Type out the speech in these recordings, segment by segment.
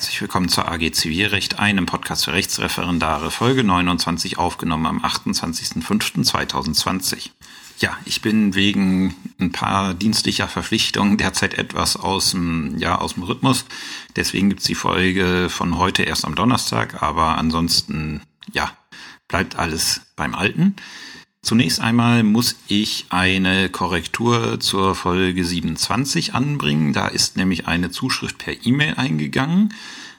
Herzlich willkommen zur AG Zivilrecht, einem Podcast für Rechtsreferendare, Folge 29, aufgenommen am 28.05.2020. Ja, ich bin wegen ein paar dienstlicher Verpflichtungen derzeit etwas aus dem, ja, aus dem Rhythmus. Deswegen gibt's die Folge von heute erst am Donnerstag, aber ansonsten, ja, bleibt alles beim Alten. Zunächst einmal muss ich eine Korrektur zur Folge 27 anbringen. Da ist nämlich eine Zuschrift per E-Mail eingegangen.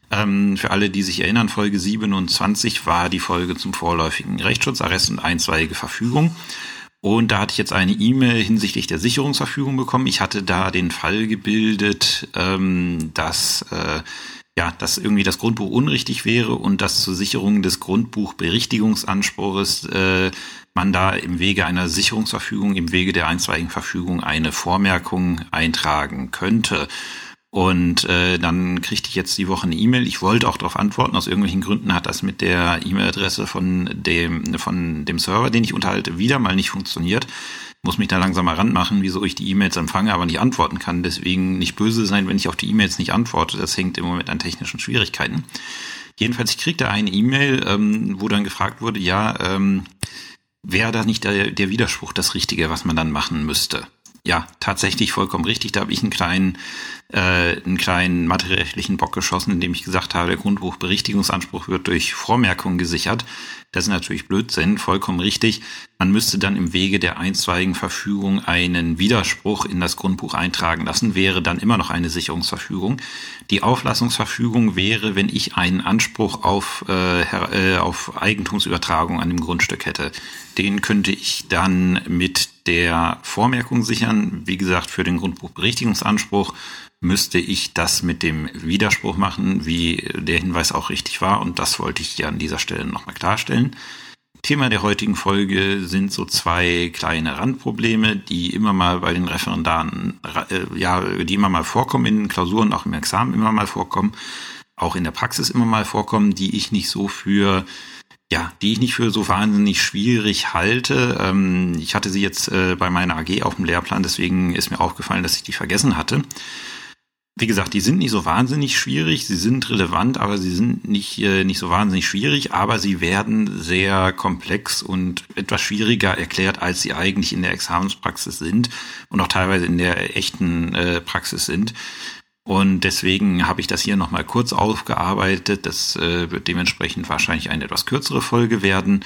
Ähm, für alle, die sich erinnern, Folge 27 war die Folge zum vorläufigen Rechtsschutzarrest und einstweilige Verfügung. Und da hatte ich jetzt eine E-Mail hinsichtlich der Sicherungsverfügung bekommen. Ich hatte da den Fall gebildet, ähm, dass äh, ja, dass irgendwie das Grundbuch unrichtig wäre und dass zur Sicherung des Grundbuchberichtigungsanspruchs äh, man da im Wege einer Sicherungsverfügung, im Wege der einstweiligen Verfügung eine Vormerkung eintragen könnte. Und äh, dann kriegte ich jetzt die Woche eine E-Mail. Ich wollte auch darauf antworten. Aus irgendwelchen Gründen hat das mit der E-Mail-Adresse von dem, von dem Server, den ich unterhalte, wieder mal nicht funktioniert. Muss mich da langsam mal ranmachen, wieso ich die E-Mails empfange, aber nicht antworten kann. Deswegen nicht böse sein, wenn ich auf die E-Mails nicht antworte. Das hängt im Moment an technischen Schwierigkeiten. Jedenfalls, ich kriegte eine E-Mail, ähm, wo dann gefragt wurde, ja, ähm, wäre da nicht der, der Widerspruch das Richtige, was man dann machen müsste? Ja, tatsächlich vollkommen richtig. Da habe ich einen kleinen äh, einen kleinen materiellrechtlichen Bock geschossen, indem ich gesagt habe, der Grundbuchberichtigungsanspruch wird durch Vormerkungen gesichert. Das ist natürlich Blödsinn, vollkommen richtig. Man müsste dann im Wege der einstweiligen Verfügung einen Widerspruch in das Grundbuch eintragen lassen, wäre dann immer noch eine Sicherungsverfügung. Die Auflassungsverfügung wäre, wenn ich einen Anspruch auf, äh, äh auf Eigentumsübertragung an dem Grundstück hätte. Den könnte ich dann mit der Vormerkung sichern. Wie gesagt, für den Grundbuchberichtigungsanspruch müsste ich das mit dem Widerspruch machen, wie der Hinweis auch richtig war. Und das wollte ich hier an dieser Stelle nochmal klarstellen. Thema der heutigen Folge sind so zwei kleine Randprobleme, die immer mal bei den Referendaren, äh, ja, die immer mal vorkommen in Klausuren, auch im Examen immer mal vorkommen, auch in der Praxis immer mal vorkommen, die ich nicht so für ja, die ich nicht für so wahnsinnig schwierig halte. Ähm, ich hatte sie jetzt äh, bei meiner AG auf dem Lehrplan, deswegen ist mir aufgefallen, dass ich die vergessen hatte. Wie gesagt, die sind nicht so wahnsinnig schwierig, sie sind relevant, aber sie sind nicht, äh, nicht so wahnsinnig schwierig, aber sie werden sehr komplex und etwas schwieriger erklärt, als sie eigentlich in der Examenspraxis sind und auch teilweise in der echten äh, Praxis sind. Und deswegen habe ich das hier nochmal kurz aufgearbeitet. Das äh, wird dementsprechend wahrscheinlich eine etwas kürzere Folge werden.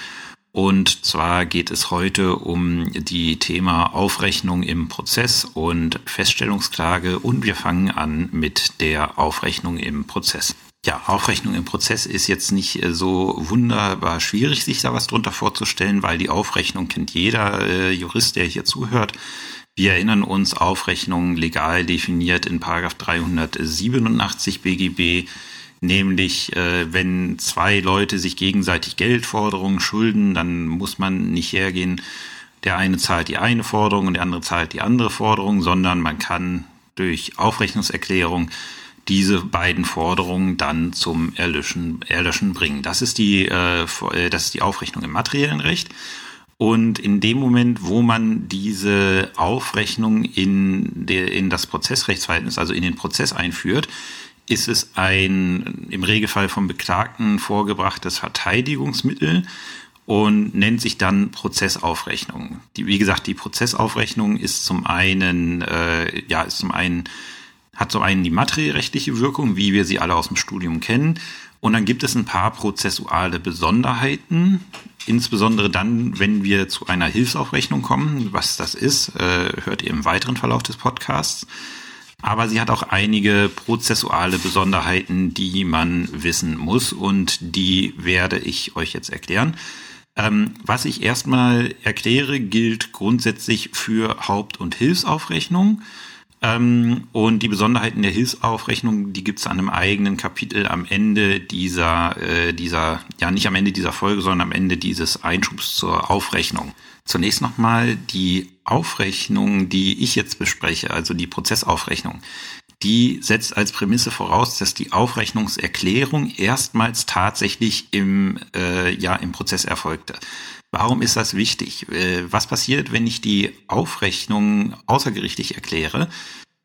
Und zwar geht es heute um die Thema Aufrechnung im Prozess und Feststellungsklage und wir fangen an mit der Aufrechnung im Prozess. Ja, Aufrechnung im Prozess ist jetzt nicht äh, so wunderbar schwierig, sich da was drunter vorzustellen, weil die Aufrechnung kennt jeder äh, Jurist, der hier zuhört. Wir erinnern uns, Aufrechnung legal definiert in Paragraph 387 BGB Nämlich, äh, wenn zwei Leute sich gegenseitig Geldforderungen schulden, dann muss man nicht hergehen, der eine zahlt die eine Forderung und der andere zahlt die andere Forderung, sondern man kann durch Aufrechnungserklärung diese beiden Forderungen dann zum Erlöschen, Erlöschen bringen. Das ist die, äh, äh, das ist die Aufrechnung im materiellen Recht. Und in dem Moment, wo man diese Aufrechnung in, der, in das Prozessrechtsverhältnis, also in den Prozess einführt, ist es ein im Regelfall vom Beklagten vorgebrachtes Verteidigungsmittel und nennt sich dann Prozessaufrechnung. Die, wie gesagt, die Prozessaufrechnung ist zum einen, äh, ja, ist zum einen, hat zum einen die materiellrechtliche Wirkung, wie wir sie alle aus dem Studium kennen. Und dann gibt es ein paar prozessuale Besonderheiten, insbesondere dann, wenn wir zu einer Hilfsaufrechnung kommen. Was das ist, äh, hört ihr im weiteren Verlauf des Podcasts aber sie hat auch einige prozessuale Besonderheiten, die man wissen muss und die werde ich euch jetzt erklären. Ähm, was ich erstmal erkläre, gilt grundsätzlich für Haupt- und Hilfsaufrechnung. Ähm, und die Besonderheiten der Hilfsaufrechnung, die gibt es an einem eigenen Kapitel am Ende dieser, äh, dieser, ja nicht am Ende dieser Folge, sondern am Ende dieses Einschubs zur Aufrechnung. Zunächst nochmal die Aufrechnung, die ich jetzt bespreche, also die Prozessaufrechnung. Die setzt als Prämisse voraus, dass die Aufrechnungserklärung erstmals tatsächlich im, äh, ja, im Prozess erfolgte. Warum ist das wichtig? Äh, was passiert, wenn ich die Aufrechnung außergerichtlich erkläre?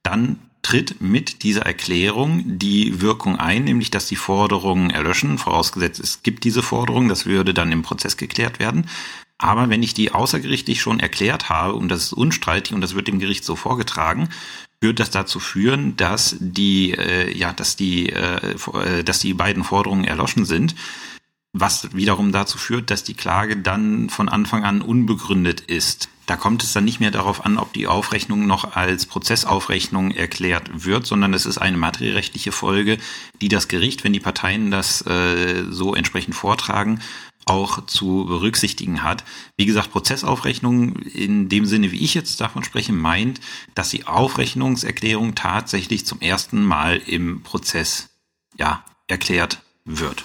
Dann tritt mit dieser Erklärung die Wirkung ein, nämlich dass die Forderungen erlöschen, vorausgesetzt es gibt diese Forderung, das würde dann im Prozess geklärt werden. Aber wenn ich die außergerichtlich schon erklärt habe und das ist unstreitig und das wird dem Gericht so vorgetragen, wird das dazu führen, dass die äh, ja, dass die äh, äh dass die beiden Forderungen erloschen sind, was wiederum dazu führt, dass die Klage dann von Anfang an unbegründet ist. Da kommt es dann nicht mehr darauf an, ob die Aufrechnung noch als Prozessaufrechnung erklärt wird, sondern es ist eine materierechtliche Folge, die das Gericht, wenn die Parteien das äh, so entsprechend vortragen, auch zu berücksichtigen hat. Wie gesagt, Prozessaufrechnung in dem Sinne, wie ich jetzt davon spreche, meint, dass die Aufrechnungserklärung tatsächlich zum ersten Mal im Prozess ja, erklärt wird.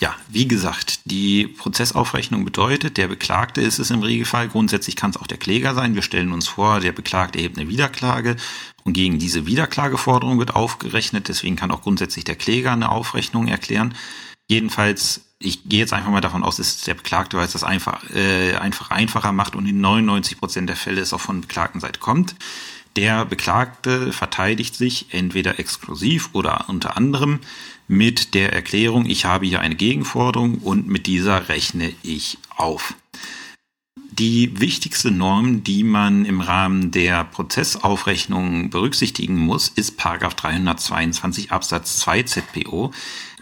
Ja, wie gesagt, die Prozessaufrechnung bedeutet, der Beklagte ist es im Regelfall. Grundsätzlich kann es auch der Kläger sein. Wir stellen uns vor, der Beklagte erhebt eine Wiederklage und gegen diese Wiederklageforderung wird aufgerechnet. Deswegen kann auch grundsätzlich der Kläger eine Aufrechnung erklären. Jedenfalls, ich gehe jetzt einfach mal davon aus, dass der Beklagte, weil es das einfach, äh, einfach einfacher macht und in 99 Prozent der Fälle es auch von Beklagtenseite kommt. Der Beklagte verteidigt sich entweder exklusiv oder unter anderem mit der Erklärung, ich habe hier eine Gegenforderung und mit dieser rechne ich auf. Die wichtigste Norm, die man im Rahmen der Prozessaufrechnung berücksichtigen muss, ist 322 Absatz 2 ZPO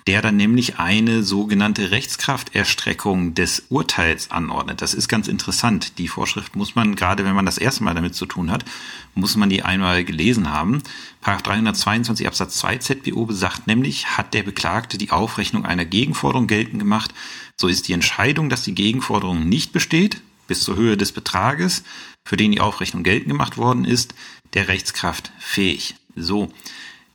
der dann nämlich eine sogenannte Rechtskrafterstreckung des Urteils anordnet. Das ist ganz interessant. Die Vorschrift muss man, gerade wenn man das erste Mal damit zu tun hat, muss man die einmal gelesen haben. Paragraph 322 Absatz 2 ZBO besagt nämlich, hat der Beklagte die Aufrechnung einer Gegenforderung geltend gemacht, so ist die Entscheidung, dass die Gegenforderung nicht besteht, bis zur Höhe des Betrages, für den die Aufrechnung geltend gemacht worden ist, der Rechtskraft fähig. So.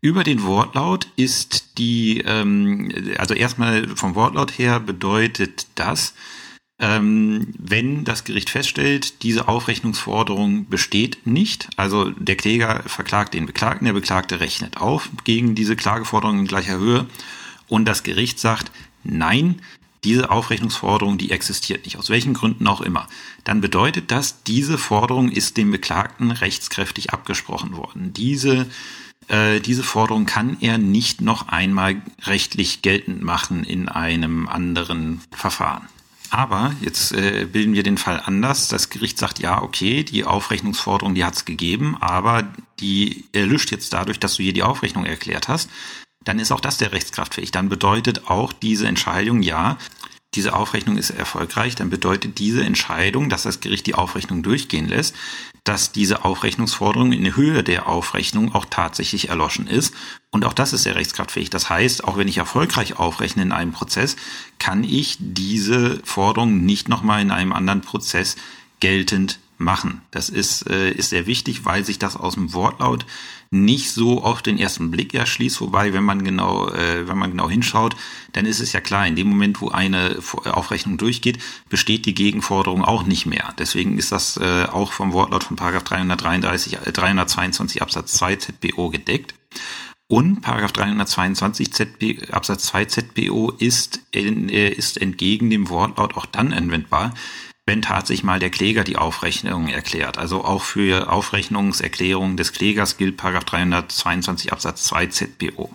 Über den Wortlaut ist die, ähm, also erstmal vom Wortlaut her bedeutet das, ähm, wenn das Gericht feststellt, diese Aufrechnungsforderung besteht nicht, also der Kläger verklagt den Beklagten, der Beklagte rechnet auf gegen diese Klageforderung in gleicher Höhe und das Gericht sagt, nein, diese Aufrechnungsforderung, die existiert nicht, aus welchen Gründen auch immer, dann bedeutet das, diese Forderung ist dem Beklagten rechtskräftig abgesprochen worden. Diese äh, diese Forderung kann er nicht noch einmal rechtlich geltend machen in einem anderen Verfahren. Aber jetzt äh, bilden wir den Fall anders. Das Gericht sagt, ja, okay, die Aufrechnungsforderung, die hat es gegeben, aber die erlischt jetzt dadurch, dass du hier die Aufrechnung erklärt hast. Dann ist auch das der rechtskraftfähig. Dann bedeutet auch diese Entscheidung, ja, diese Aufrechnung ist erfolgreich, dann bedeutet diese Entscheidung, dass das Gericht die Aufrechnung durchgehen lässt, dass diese Aufrechnungsforderung in Höhe der Aufrechnung auch tatsächlich erloschen ist. Und auch das ist sehr rechtskraftfähig. Das heißt, auch wenn ich erfolgreich aufrechne in einem Prozess, kann ich diese Forderung nicht nochmal in einem anderen Prozess geltend machen. Das ist, äh, ist sehr wichtig, weil sich das aus dem Wortlaut nicht so auf den ersten Blick erschließt. Wobei, wenn man genau, äh, wenn man genau hinschaut, dann ist es ja klar, in dem Moment, wo eine Aufrechnung durchgeht, besteht die Gegenforderung auch nicht mehr. Deswegen ist das äh, auch vom Wortlaut von Paragraph 333, äh, 322 Absatz 2 ZBO gedeckt. Und Paragraph 322 ZB, Absatz 2 ZBO ist, in, äh, ist entgegen dem Wortlaut auch dann anwendbar, wenn tatsächlich mal der Kläger die Aufrechnung erklärt. Also auch für Aufrechnungserklärungen des Klägers gilt 322 Absatz 2 ZBO.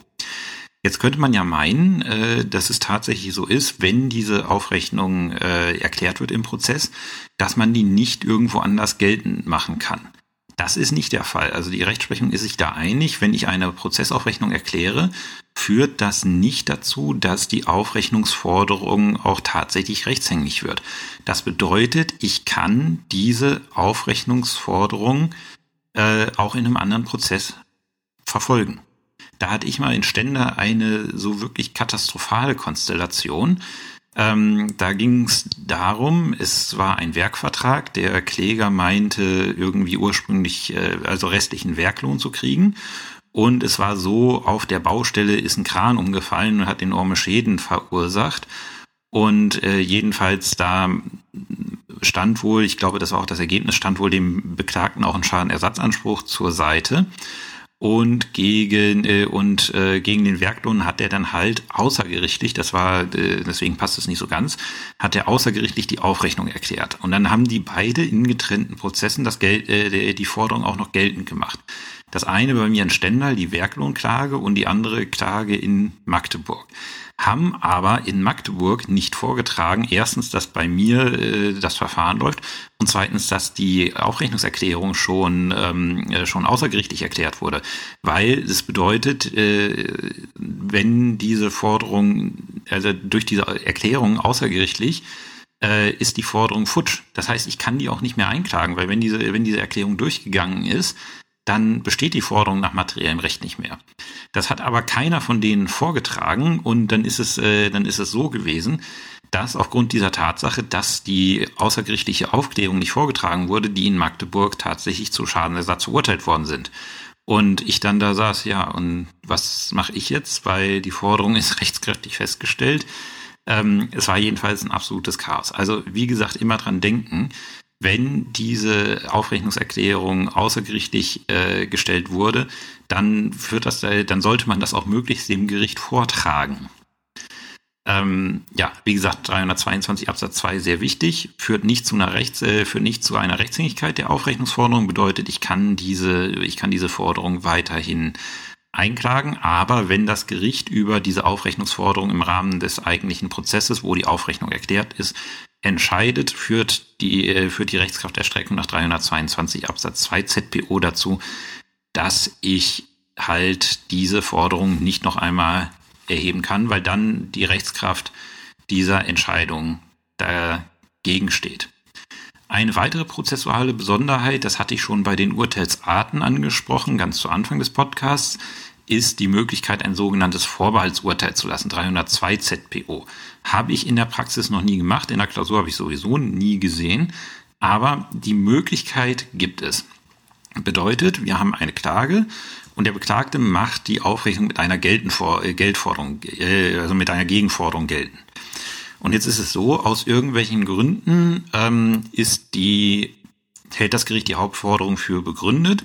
Jetzt könnte man ja meinen, äh, dass es tatsächlich so ist, wenn diese Aufrechnung äh, erklärt wird im Prozess, dass man die nicht irgendwo anders geltend machen kann. Das ist nicht der Fall. Also die Rechtsprechung ist sich da einig. Wenn ich eine Prozessaufrechnung erkläre, führt das nicht dazu, dass die Aufrechnungsforderung auch tatsächlich rechtshängig wird. Das bedeutet, ich kann diese Aufrechnungsforderung äh, auch in einem anderen Prozess verfolgen. Da hatte ich mal in Stände eine so wirklich katastrophale Konstellation. Ähm, da ging es darum, es war ein Werkvertrag, der Kläger meinte irgendwie ursprünglich, äh, also restlichen Werklohn zu kriegen. Und es war so, auf der Baustelle ist ein Kran umgefallen und hat enorme Schäden verursacht. Und äh, jedenfalls da stand wohl, ich glaube, das war auch das Ergebnis, stand wohl dem Beklagten auch ein Schadenersatzanspruch zur Seite und gegen äh, und äh, gegen den Werklohn hat er dann halt außergerichtlich, das war äh, deswegen passt es nicht so ganz, hat er außergerichtlich die Aufrechnung erklärt und dann haben die beide in getrennten Prozessen das Geld äh, die Forderung auch noch geltend gemacht. Das eine bei mir in Stendal, die Werklohnklage und die andere Klage in Magdeburg haben aber in Magdeburg nicht vorgetragen, erstens, dass bei mir äh, das Verfahren läuft und zweitens, dass die Aufrechnungserklärung schon, ähm, äh, schon außergerichtlich erklärt wurde. Weil es bedeutet, äh, wenn diese Forderung, also durch diese Erklärung außergerichtlich, äh, ist die Forderung futsch. Das heißt, ich kann die auch nicht mehr einklagen, weil wenn diese, wenn diese Erklärung durchgegangen ist, dann besteht die Forderung nach materiellem Recht nicht mehr. Das hat aber keiner von denen vorgetragen und dann ist es, äh, dann ist es so gewesen, dass aufgrund dieser Tatsache, dass die außergerichtliche Aufklärung nicht vorgetragen wurde, die in Magdeburg tatsächlich zu Schadenersatz verurteilt worden sind. Und ich dann da saß, ja, und was mache ich jetzt? Weil die Forderung ist rechtskräftig festgestellt. Ähm, es war jedenfalls ein absolutes Chaos. Also, wie gesagt, immer dran denken, wenn diese Aufrechnungserklärung außergerichtlich äh, gestellt wurde, dann führt das, dann sollte man das auch möglichst dem Gericht vortragen. Ähm, ja, wie gesagt, 322 Absatz 2 sehr wichtig, führt nicht zu einer Rechts, äh, führt nicht zu einer Rechtshängigkeit der Aufrechnungsforderung, bedeutet, ich kann diese, ich kann diese Forderung weiterhin einklagen, aber wenn das Gericht über diese Aufrechnungsforderung im Rahmen des eigentlichen Prozesses, wo die Aufrechnung erklärt ist, entscheidet, führt die, äh, führt die Rechtskrafterstreckung nach 322 Absatz 2 ZPO dazu, dass ich halt diese Forderung nicht noch einmal erheben kann, weil dann die Rechtskraft dieser Entscheidung dagegen steht. Eine weitere prozessuale Besonderheit, das hatte ich schon bei den Urteilsarten angesprochen, ganz zu Anfang des Podcasts, ist die Möglichkeit, ein sogenanntes Vorbehaltsurteil zu lassen, 302 ZPO. Habe ich in der Praxis noch nie gemacht, in der Klausur habe ich sowieso nie gesehen, aber die Möglichkeit gibt es. Bedeutet, wir haben eine Klage und der Beklagte macht die Aufrechnung mit einer äh, Geldforderung, äh, also mit einer Gegenforderung gelten. Und jetzt ist es so, aus irgendwelchen Gründen ähm, ist die, hält das Gericht die Hauptforderung für begründet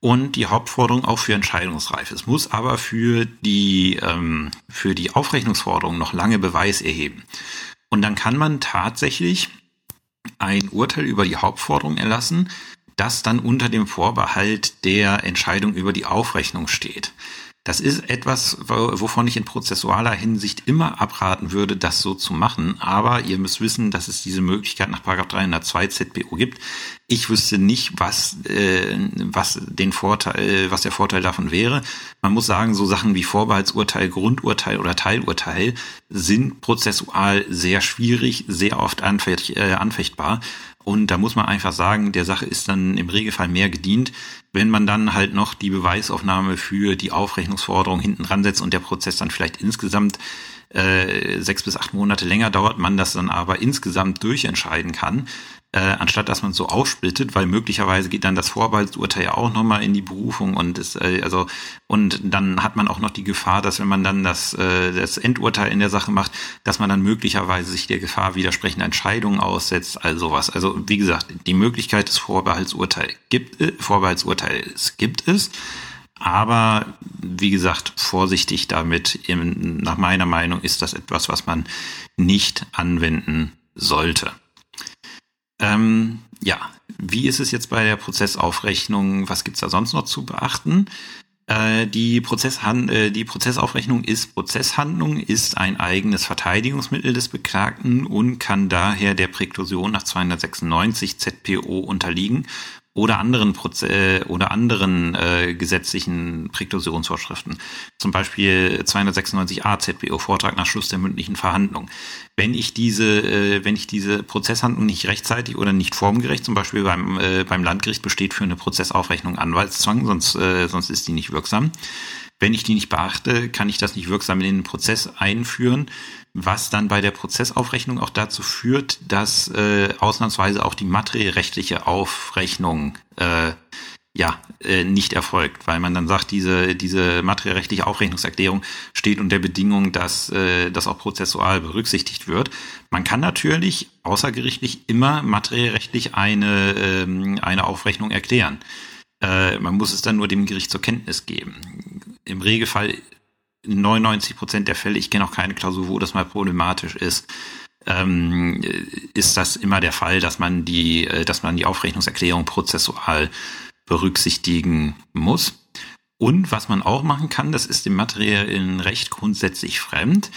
und die Hauptforderung auch für entscheidungsreif. Es muss aber für die, ähm, für die Aufrechnungsforderung noch lange Beweis erheben. Und dann kann man tatsächlich ein Urteil über die Hauptforderung erlassen, das dann unter dem Vorbehalt der Entscheidung über die Aufrechnung steht. Das ist etwas, wovon ich in prozessualer Hinsicht immer abraten würde, das so zu machen. Aber ihr müsst wissen, dass es diese Möglichkeit nach 302 ZBO gibt. Ich wüsste nicht, was, äh, was den Vorteil, was der Vorteil davon wäre. Man muss sagen, so Sachen wie Vorbehaltsurteil, Grundurteil oder Teilurteil sind prozessual sehr schwierig, sehr oft äh, anfechtbar. Und da muss man einfach sagen, der Sache ist dann im Regelfall mehr gedient, wenn man dann halt noch die Beweisaufnahme für die Aufrechnungsforderung hinten dran setzt und der Prozess dann vielleicht insgesamt äh, sechs bis acht Monate länger dauert, man das dann aber insgesamt durchentscheiden kann, äh, anstatt dass man so aussplittet, weil möglicherweise geht dann das Vorbehaltsurteil ja auch nochmal in die Berufung und ist, äh, also und dann hat man auch noch die Gefahr, dass wenn man dann das, äh, das Endurteil in der Sache macht, dass man dann möglicherweise sich der Gefahr widersprechender Entscheidungen aussetzt, all sowas. Also wie gesagt, die Möglichkeit des Vorbehaltsurteils gibt, äh, Vorbehaltsurteils gibt es. Aber wie gesagt, vorsichtig damit. Nach meiner Meinung ist das etwas, was man nicht anwenden sollte. Ähm, ja, wie ist es jetzt bei der Prozessaufrechnung? Was gibt's da sonst noch zu beachten? Äh, die, Prozesshand äh, die Prozessaufrechnung ist Prozesshandlung, ist ein eigenes Verteidigungsmittel des Beklagten und kann daher der Präklusion nach 296 ZPO unterliegen oder anderen Proze äh, oder anderen äh, gesetzlichen Präklusionsvorschriften. Zum Beispiel 296a ZBO, Vortrag nach Schluss der mündlichen Verhandlung. Wenn ich diese, äh, wenn ich diese Prozesshandlung nicht rechtzeitig oder nicht formgerecht, zum Beispiel beim, äh, beim Landgericht besteht für eine Prozessaufrechnung Anwaltszwang, sonst, äh, sonst ist die nicht wirksam. Wenn ich die nicht beachte, kann ich das nicht wirksam in den Prozess einführen was dann bei der Prozessaufrechnung auch dazu führt, dass äh, ausnahmsweise auch die materiellrechtliche Aufrechnung äh, ja äh, nicht erfolgt, weil man dann sagt, diese diese materiellrechtliche Aufrechnungserklärung steht unter Bedingung, dass äh, das auch prozessual berücksichtigt wird. Man kann natürlich außergerichtlich immer materiellrechtlich eine ähm, eine Aufrechnung erklären. Äh, man muss es dann nur dem Gericht zur Kenntnis geben. Im Regelfall in 99 Prozent der Fälle, ich kenne auch keine Klausur, wo das mal problematisch ist, ähm, ist das immer der Fall, dass man die, äh, dass man die Aufrechnungserklärung prozessual berücksichtigen muss. Und was man auch machen kann, das ist dem materiellen Recht grundsätzlich fremd.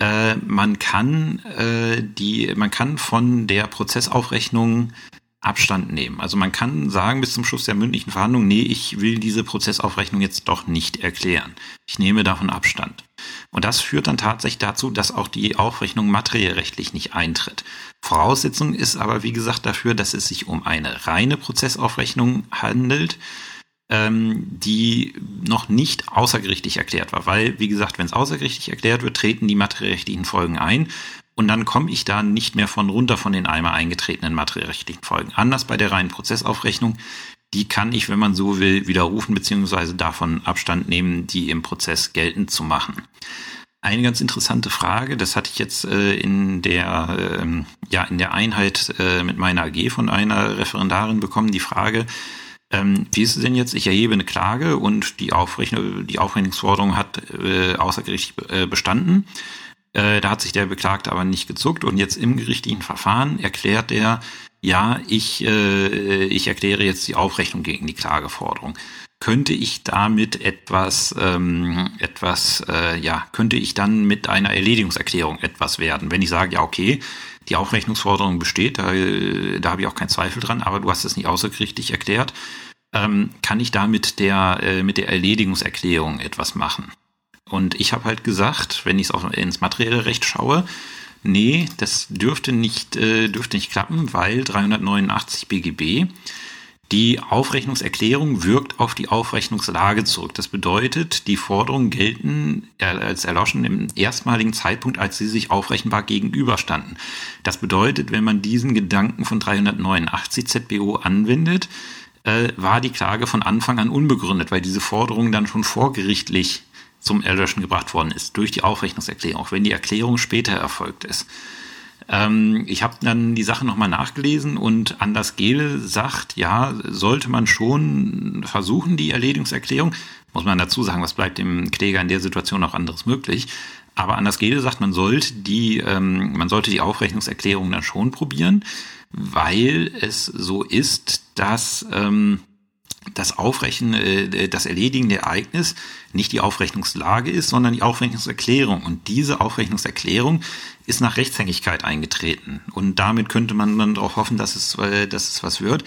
Äh, man kann äh, die, man kann von der Prozessaufrechnung Abstand nehmen. Also man kann sagen bis zum Schluss der mündlichen Verhandlung, nee, ich will diese Prozessaufrechnung jetzt doch nicht erklären. Ich nehme davon Abstand. Und das führt dann tatsächlich dazu, dass auch die Aufrechnung materiellrechtlich nicht eintritt. Voraussetzung ist aber, wie gesagt, dafür, dass es sich um eine reine Prozessaufrechnung handelt, ähm, die noch nicht außergerichtlich erklärt war. Weil, wie gesagt, wenn es außergerichtlich erklärt wird, treten die materiellrechtlichen Folgen ein. Und dann komme ich da nicht mehr von runter von den einmal eingetretenen materiellrechtlichen Folgen. Anders bei der reinen Prozessaufrechnung, die kann ich, wenn man so will, widerrufen bzw. davon Abstand nehmen, die im Prozess geltend zu machen. Eine ganz interessante Frage, das hatte ich jetzt äh, in der ähm, ja in der Einheit äh, mit meiner AG von einer Referendarin bekommen, die Frage, ähm, wie ist es denn jetzt? Ich erhebe eine Klage und die, Aufrechnung, die Aufrechnungsforderung hat äh, außergerichtlich äh, bestanden. Äh, da hat sich der Beklagte aber nicht gezuckt und jetzt im gerichtlichen Verfahren erklärt er, ja, ich, äh, ich erkläre jetzt die Aufrechnung gegen die Klageforderung. Könnte ich damit etwas, ähm, etwas, äh, ja, könnte ich dann mit einer Erledigungserklärung etwas werden? Wenn ich sage, ja, okay, die Aufrechnungsforderung besteht, da, da habe ich auch keinen Zweifel dran, aber du hast es nicht außergerichtlich erklärt, ähm, kann ich da mit der, äh, mit der Erledigungserklärung etwas machen? Und ich habe halt gesagt, wenn ich es ins materielle Recht schaue, nee, das dürfte nicht, äh, dürfte nicht klappen, weil 389 BGB die Aufrechnungserklärung wirkt auf die Aufrechnungslage zurück. Das bedeutet, die Forderungen gelten als erloschen im erstmaligen Zeitpunkt, als sie sich aufrechenbar gegenüberstanden. Das bedeutet, wenn man diesen Gedanken von 389 ZBO anwendet, äh, war die Klage von Anfang an unbegründet, weil diese Forderung dann schon vorgerichtlich zum Erlöschen gebracht worden ist durch die Aufrechnungserklärung, auch wenn die Erklärung später erfolgt ist. Ähm, ich habe dann die Sache nochmal nachgelesen und Anders Gehle sagt, ja, sollte man schon versuchen, die Erledigungserklärung, muss man dazu sagen, was bleibt dem Kläger in der Situation auch anderes möglich. Aber Anders Gehle sagt, man sollte die, ähm, man sollte die Aufrechnungserklärung dann schon probieren, weil es so ist, dass ähm, das Aufrechnen, äh, das erledigende Ereignis nicht die Aufrechnungslage ist, sondern die Aufrechnungserklärung. Und diese Aufrechnungserklärung ist nach Rechtshängigkeit eingetreten. Und damit könnte man dann auch hoffen, dass es, äh, dass es was wird.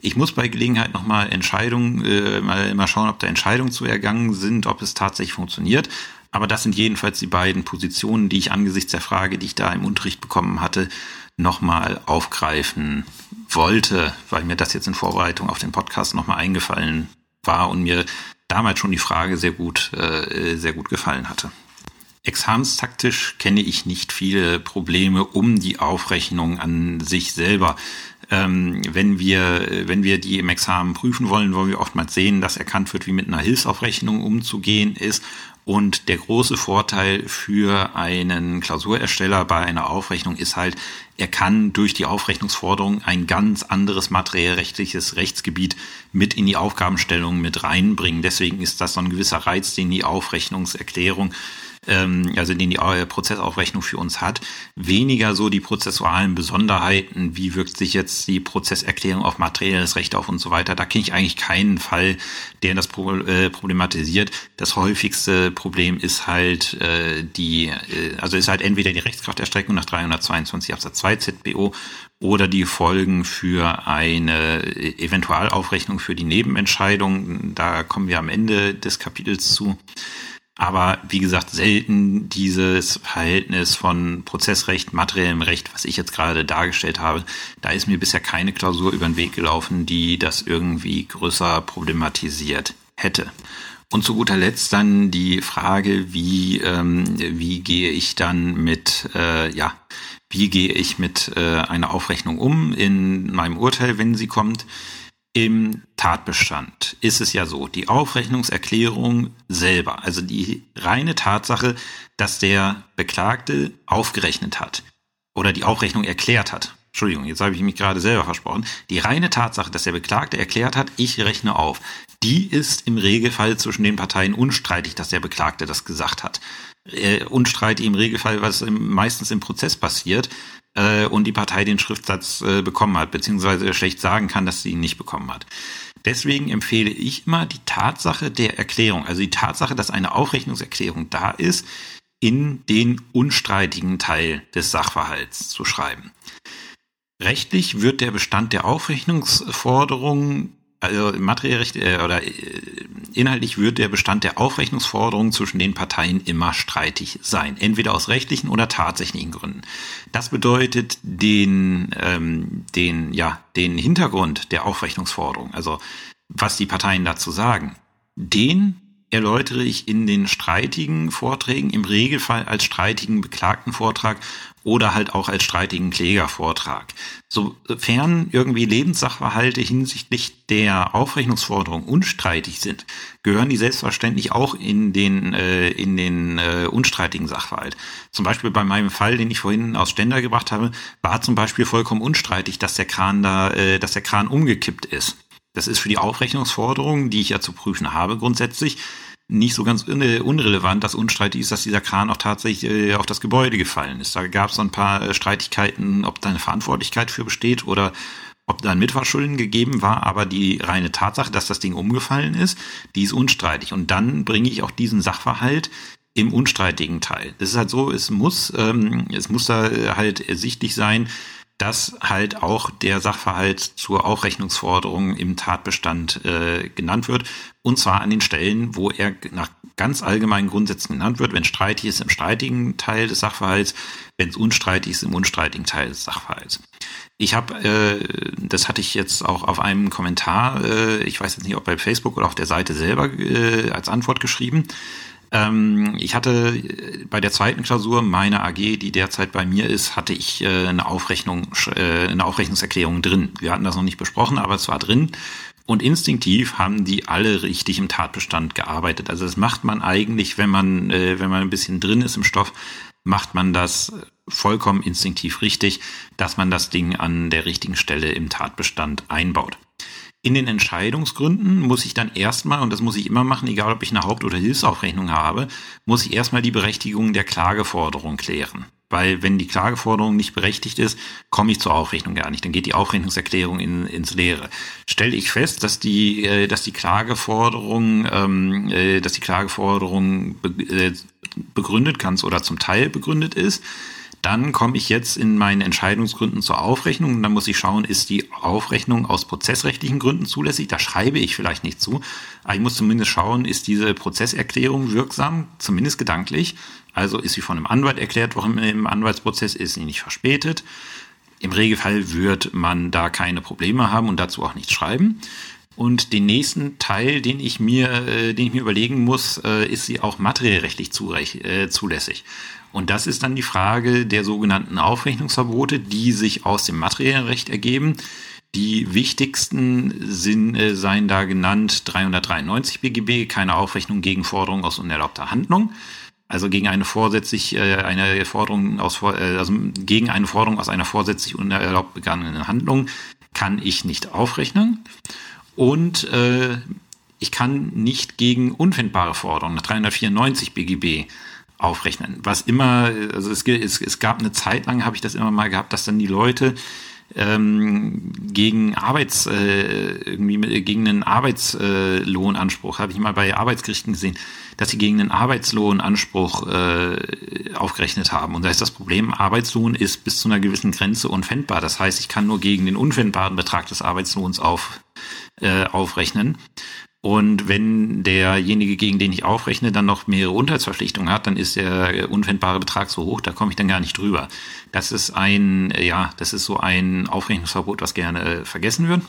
Ich muss bei Gelegenheit nochmal Entscheidungen, äh, mal, mal schauen, ob da Entscheidungen zu ergangen sind, ob es tatsächlich funktioniert. Aber das sind jedenfalls die beiden Positionen, die ich angesichts der Frage, die ich da im Unterricht bekommen hatte, nochmal aufgreifen wollte, weil mir das jetzt in Vorbereitung auf den Podcast nochmal eingefallen war und mir damals schon die Frage sehr gut, äh, sehr gut gefallen hatte. Examenstaktisch kenne ich nicht viele Probleme um die Aufrechnung an sich selber. Ähm, wenn wir, wenn wir die im Examen prüfen wollen, wollen wir oftmals sehen, dass erkannt wird, wie mit einer Hilfsaufrechnung umzugehen ist und der große Vorteil für einen Klausurersteller bei einer Aufrechnung ist halt, er kann durch die Aufrechnungsforderung ein ganz anderes materiellrechtliches Rechtsgebiet mit in die Aufgabenstellung mit reinbringen. Deswegen ist das so ein gewisser Reiz, den die Aufrechnungserklärung ähm, also den die äh, Prozessaufrechnung für uns hat, weniger so die prozessualen Besonderheiten, wie wirkt sich jetzt die Prozesserklärung auf materielles Recht auf und so weiter. Da kenne ich eigentlich keinen Fall, der das äh, problematisiert. Das häufigste Problem ist halt äh, die, äh, also ist halt entweder die Rechtskrafterstreckung nach 322 Absatz 2 ZBO oder die Folgen für eine Eventualaufrechnung für die Nebenentscheidung. Da kommen wir am Ende des Kapitels zu. Aber wie gesagt, selten dieses Verhältnis von Prozessrecht, materiellem Recht, was ich jetzt gerade dargestellt habe. Da ist mir bisher keine Klausur über den Weg gelaufen, die das irgendwie größer problematisiert hätte. Und zu guter Letzt dann die Frage, wie, ähm, wie gehe ich dann mit, äh, ja, wie gehe ich mit äh, einer Aufrechnung um in meinem Urteil, wenn sie kommt? Im Tatbestand ist es ja so, die Aufrechnungserklärung selber, also die reine Tatsache, dass der Beklagte aufgerechnet hat oder die Aufrechnung erklärt hat. Entschuldigung, jetzt habe ich mich gerade selber versprochen. Die reine Tatsache, dass der Beklagte erklärt hat, ich rechne auf, die ist im Regelfall zwischen den Parteien unstreitig, dass der Beklagte das gesagt hat. Äh, unstreitig im Regelfall, was meistens im Prozess passiert, äh, und die Partei den Schriftsatz äh, bekommen hat, beziehungsweise schlecht sagen kann, dass sie ihn nicht bekommen hat. Deswegen empfehle ich immer die Tatsache der Erklärung, also die Tatsache, dass eine Aufrechnungserklärung da ist, in den unstreitigen Teil des Sachverhalts zu schreiben. Rechtlich wird der Bestand der Aufrechnungsforderungen also materiell äh, oder äh, inhaltlich wird der Bestand der Aufrechnungsforderungen zwischen den Parteien immer streitig sein, entweder aus rechtlichen oder tatsächlichen Gründen. Das bedeutet den ähm, den ja den Hintergrund der Aufrechnungsforderung, also was die Parteien dazu sagen, den erläutere ich in den streitigen Vorträgen, im Regelfall als streitigen Beklagtenvortrag oder halt auch als streitigen Klägervortrag. Sofern irgendwie Lebenssachverhalte hinsichtlich der Aufrechnungsforderung unstreitig sind, gehören die selbstverständlich auch in den, äh, in den äh, unstreitigen Sachverhalt. Zum Beispiel bei meinem Fall, den ich vorhin aus Ständer gebracht habe, war zum Beispiel vollkommen unstreitig, dass der Kran da, äh, dass der Kran umgekippt ist. Das ist für die Aufrechnungsforderung, die ich ja zu prüfen habe, grundsätzlich nicht so ganz unrelevant, dass unstreitig ist, dass dieser Kran auch tatsächlich äh, auf das Gebäude gefallen ist. Da gab es so ein paar äh, Streitigkeiten, ob da eine Verantwortlichkeit für besteht oder ob da ein Mitfahrschulden gegeben war, aber die reine Tatsache, dass das Ding umgefallen ist, die ist unstreitig. Und dann bringe ich auch diesen Sachverhalt im unstreitigen Teil. Das ist halt so, es muss, ähm, es muss da halt ersichtlich sein, dass halt auch der Sachverhalt zur Aufrechnungsforderung im Tatbestand äh, genannt wird. Und zwar an den Stellen, wo er nach ganz allgemeinen Grundsätzen genannt wird. Wenn streitig ist, im streitigen Teil des Sachverhalts. Wenn es unstreitig ist, im unstreitigen Teil des Sachverhalts. Ich habe, äh, das hatte ich jetzt auch auf einem Kommentar, äh, ich weiß jetzt nicht, ob bei Facebook oder auf der Seite selber äh, als Antwort geschrieben. Ähm, ich hatte äh, bei der zweiten Klausur meiner AG, die derzeit bei mir ist, hatte ich äh, eine Aufrechnung, äh, eine Aufrechnungserklärung drin. Wir hatten das noch nicht besprochen, aber es war drin. Und instinktiv haben die alle richtig im Tatbestand gearbeitet. Also das macht man eigentlich, wenn man, äh, wenn man ein bisschen drin ist im Stoff, macht man das vollkommen instinktiv richtig, dass man das Ding an der richtigen Stelle im Tatbestand einbaut. In den Entscheidungsgründen muss ich dann erstmal, und das muss ich immer machen, egal ob ich eine Haupt- oder Hilfsaufrechnung habe, muss ich erstmal die Berechtigung der Klageforderung klären. Weil wenn die Klageforderung nicht berechtigt ist, komme ich zur Aufrechnung gar nicht. Dann geht die Aufrechnungserklärung in, ins Leere. Stelle ich fest, dass die, äh, dass die Klageforderung, ähm, äh, dass die Klageforderung be äh, begründet ganz oder zum Teil begründet ist, dann komme ich jetzt in meinen Entscheidungsgründen zur Aufrechnung und dann muss ich schauen, ist die Aufrechnung aus prozessrechtlichen Gründen zulässig? Da schreibe ich vielleicht nicht zu, aber ich muss zumindest schauen, ist diese Prozesserklärung wirksam, zumindest gedanklich. Also ist sie von einem Anwalt erklärt worden im Anwaltsprozess, ist sie nicht verspätet. Im Regelfall wird man da keine Probleme haben und dazu auch nichts schreiben. Und den nächsten Teil, den ich mir, äh, den ich mir überlegen muss, äh, ist sie auch materiellrechtlich äh, zulässig. Und das ist dann die Frage der sogenannten Aufrechnungsverbote, die sich aus dem materiellen Recht ergeben. Die wichtigsten sind, äh, seien da genannt 393 BGB, keine Aufrechnung gegen Forderung aus unerlaubter Handlung. Also gegen eine vorsätzlich äh, eine Forderung aus äh, also gegen eine Forderung aus einer vorsätzlich unerlaubt begangenen Handlung kann ich nicht aufrechnen und äh, ich kann nicht gegen unfindbare Forderungen nach 394 BGB aufrechnen. Was immer, also es, es, es gab eine Zeit lang, habe ich das immer mal gehabt, dass dann die Leute ähm, gegen Arbeits äh, irgendwie gegen einen Arbeitslohnanspruch habe ich mal bei Arbeitsgerichten gesehen, dass sie gegen einen Arbeitslohnanspruch äh, aufgerechnet haben. Und da ist das Problem, Arbeitslohn ist bis zu einer gewissen Grenze unfändbar. Das heißt, ich kann nur gegen den unfändbaren Betrag des Arbeitslohns auf, äh, aufrechnen. Und wenn derjenige, gegen den ich aufrechne, dann noch mehrere Unterhaltsverpflichtungen hat, dann ist der unfändbare Betrag so hoch, da komme ich dann gar nicht drüber. Das ist ein, ja, das ist so ein Aufrechnungsverbot, was gerne äh, vergessen wird.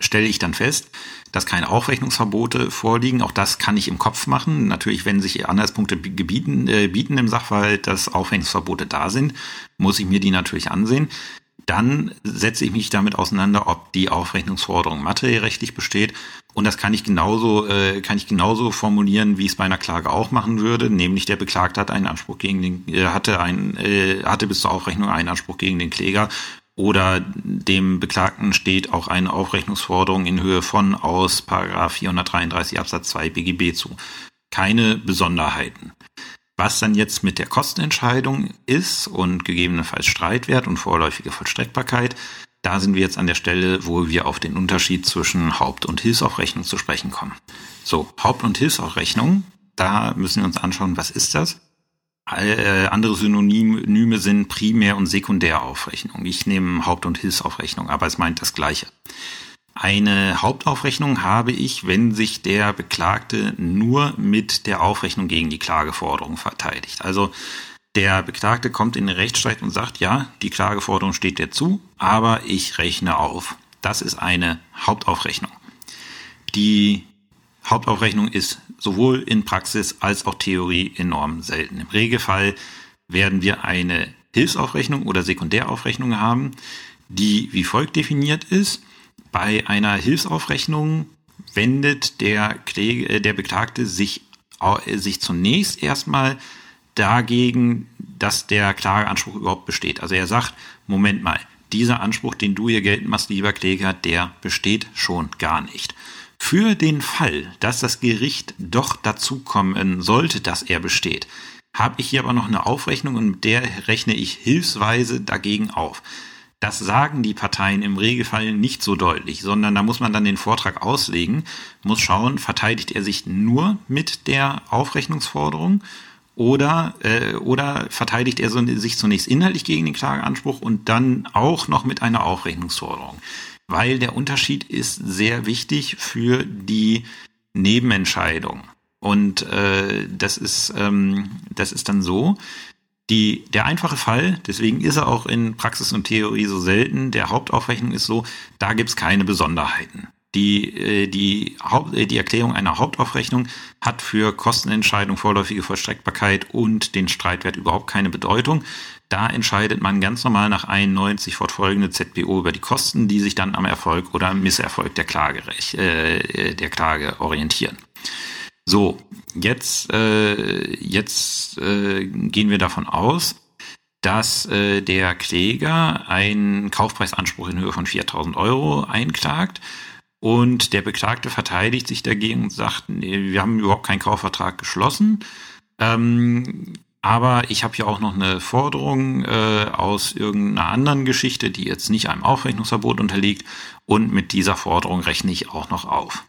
Stelle ich dann fest, dass keine Aufrechnungsverbote vorliegen. Auch das kann ich im Kopf machen. Natürlich, wenn sich Anhaltspunkte gebieten, äh, bieten im Sachverhalt, dass Aufrechnungsverbote da sind, muss ich mir die natürlich ansehen. Dann setze ich mich damit auseinander, ob die Aufrechnungsforderung materiellrechtlich besteht. Und das kann ich genauso, äh, kann ich genauso formulieren, wie ich es bei einer Klage auch machen würde. Nämlich der Beklagte hat einen Anspruch gegen den, äh, hatte ein, äh, hatte bis zur Aufrechnung einen Anspruch gegen den Kläger. Oder dem Beklagten steht auch eine Aufrechnungsforderung in Höhe von aus Paragraph 433 Absatz 2 BGB zu. Keine Besonderheiten. Was dann jetzt mit der Kostenentscheidung ist und gegebenenfalls Streitwert und vorläufige Vollstreckbarkeit, Da sind wir jetzt an der Stelle, wo wir auf den Unterschied zwischen Haupt- und Hilfsaufrechnung zu sprechen kommen. So, Haupt- und Hilfsaufrechnung, da müssen wir uns anschauen, was ist das? Äh, andere Synonyme sind Primär- und Sekundäraufrechnung. Ich nehme Haupt- und Hilfsaufrechnung, aber es meint das Gleiche. Eine Hauptaufrechnung habe ich, wenn sich der Beklagte nur mit der Aufrechnung gegen die Klageforderung verteidigt. Also der Beklagte kommt in den Rechtsstreit und sagt, ja, die Klageforderung steht dir zu, aber ich rechne auf. Das ist eine Hauptaufrechnung. Die Hauptaufrechnung ist sowohl in Praxis als auch Theorie enorm selten. Im Regelfall werden wir eine Hilfsaufrechnung oder Sekundäraufrechnung haben, die wie folgt definiert ist. Bei einer Hilfsaufrechnung wendet der, Kläger, äh, der Beklagte sich, äh, sich zunächst erstmal dagegen, dass der Klageanspruch überhaupt besteht. Also er sagt, Moment mal, dieser Anspruch, den du hier geltend machst, lieber Kläger, der besteht schon gar nicht. Für den Fall, dass das Gericht doch dazu kommen sollte, dass er besteht, habe ich hier aber noch eine Aufrechnung und mit der rechne ich hilfsweise dagegen auf. Das sagen die Parteien im Regelfall nicht so deutlich, sondern da muss man dann den Vortrag auslegen, muss schauen, verteidigt er sich nur mit der Aufrechnungsforderung oder, äh, oder verteidigt er sich zunächst inhaltlich gegen den Klageanspruch und dann auch noch mit einer Aufrechnungsforderung. Weil der Unterschied ist sehr wichtig für die Nebenentscheidung. Und äh, das, ist, ähm, das ist dann so, die, der einfache Fall, deswegen ist er auch in Praxis und Theorie so selten, der Hauptaufrechnung ist so, da gibt's keine Besonderheiten. Die, äh, die, äh, die Erklärung einer Hauptaufrechnung hat für Kostenentscheidung, vorläufige Vollstreckbarkeit und den Streitwert überhaupt keine Bedeutung. Da entscheidet man ganz normal nach 91 fortfolgende ZBO über die Kosten, die sich dann am Erfolg oder Misserfolg der Klage, äh, der Klage orientieren. So, jetzt, äh, jetzt äh, gehen wir davon aus, dass äh, der Kläger einen Kaufpreisanspruch in Höhe von 4000 Euro einklagt und der Beklagte verteidigt sich dagegen und sagt, nee, wir haben überhaupt keinen Kaufvertrag geschlossen. Ähm, aber ich habe hier auch noch eine Forderung äh, aus irgendeiner anderen Geschichte, die jetzt nicht einem Aufrechnungsverbot unterliegt. Und mit dieser Forderung rechne ich auch noch auf.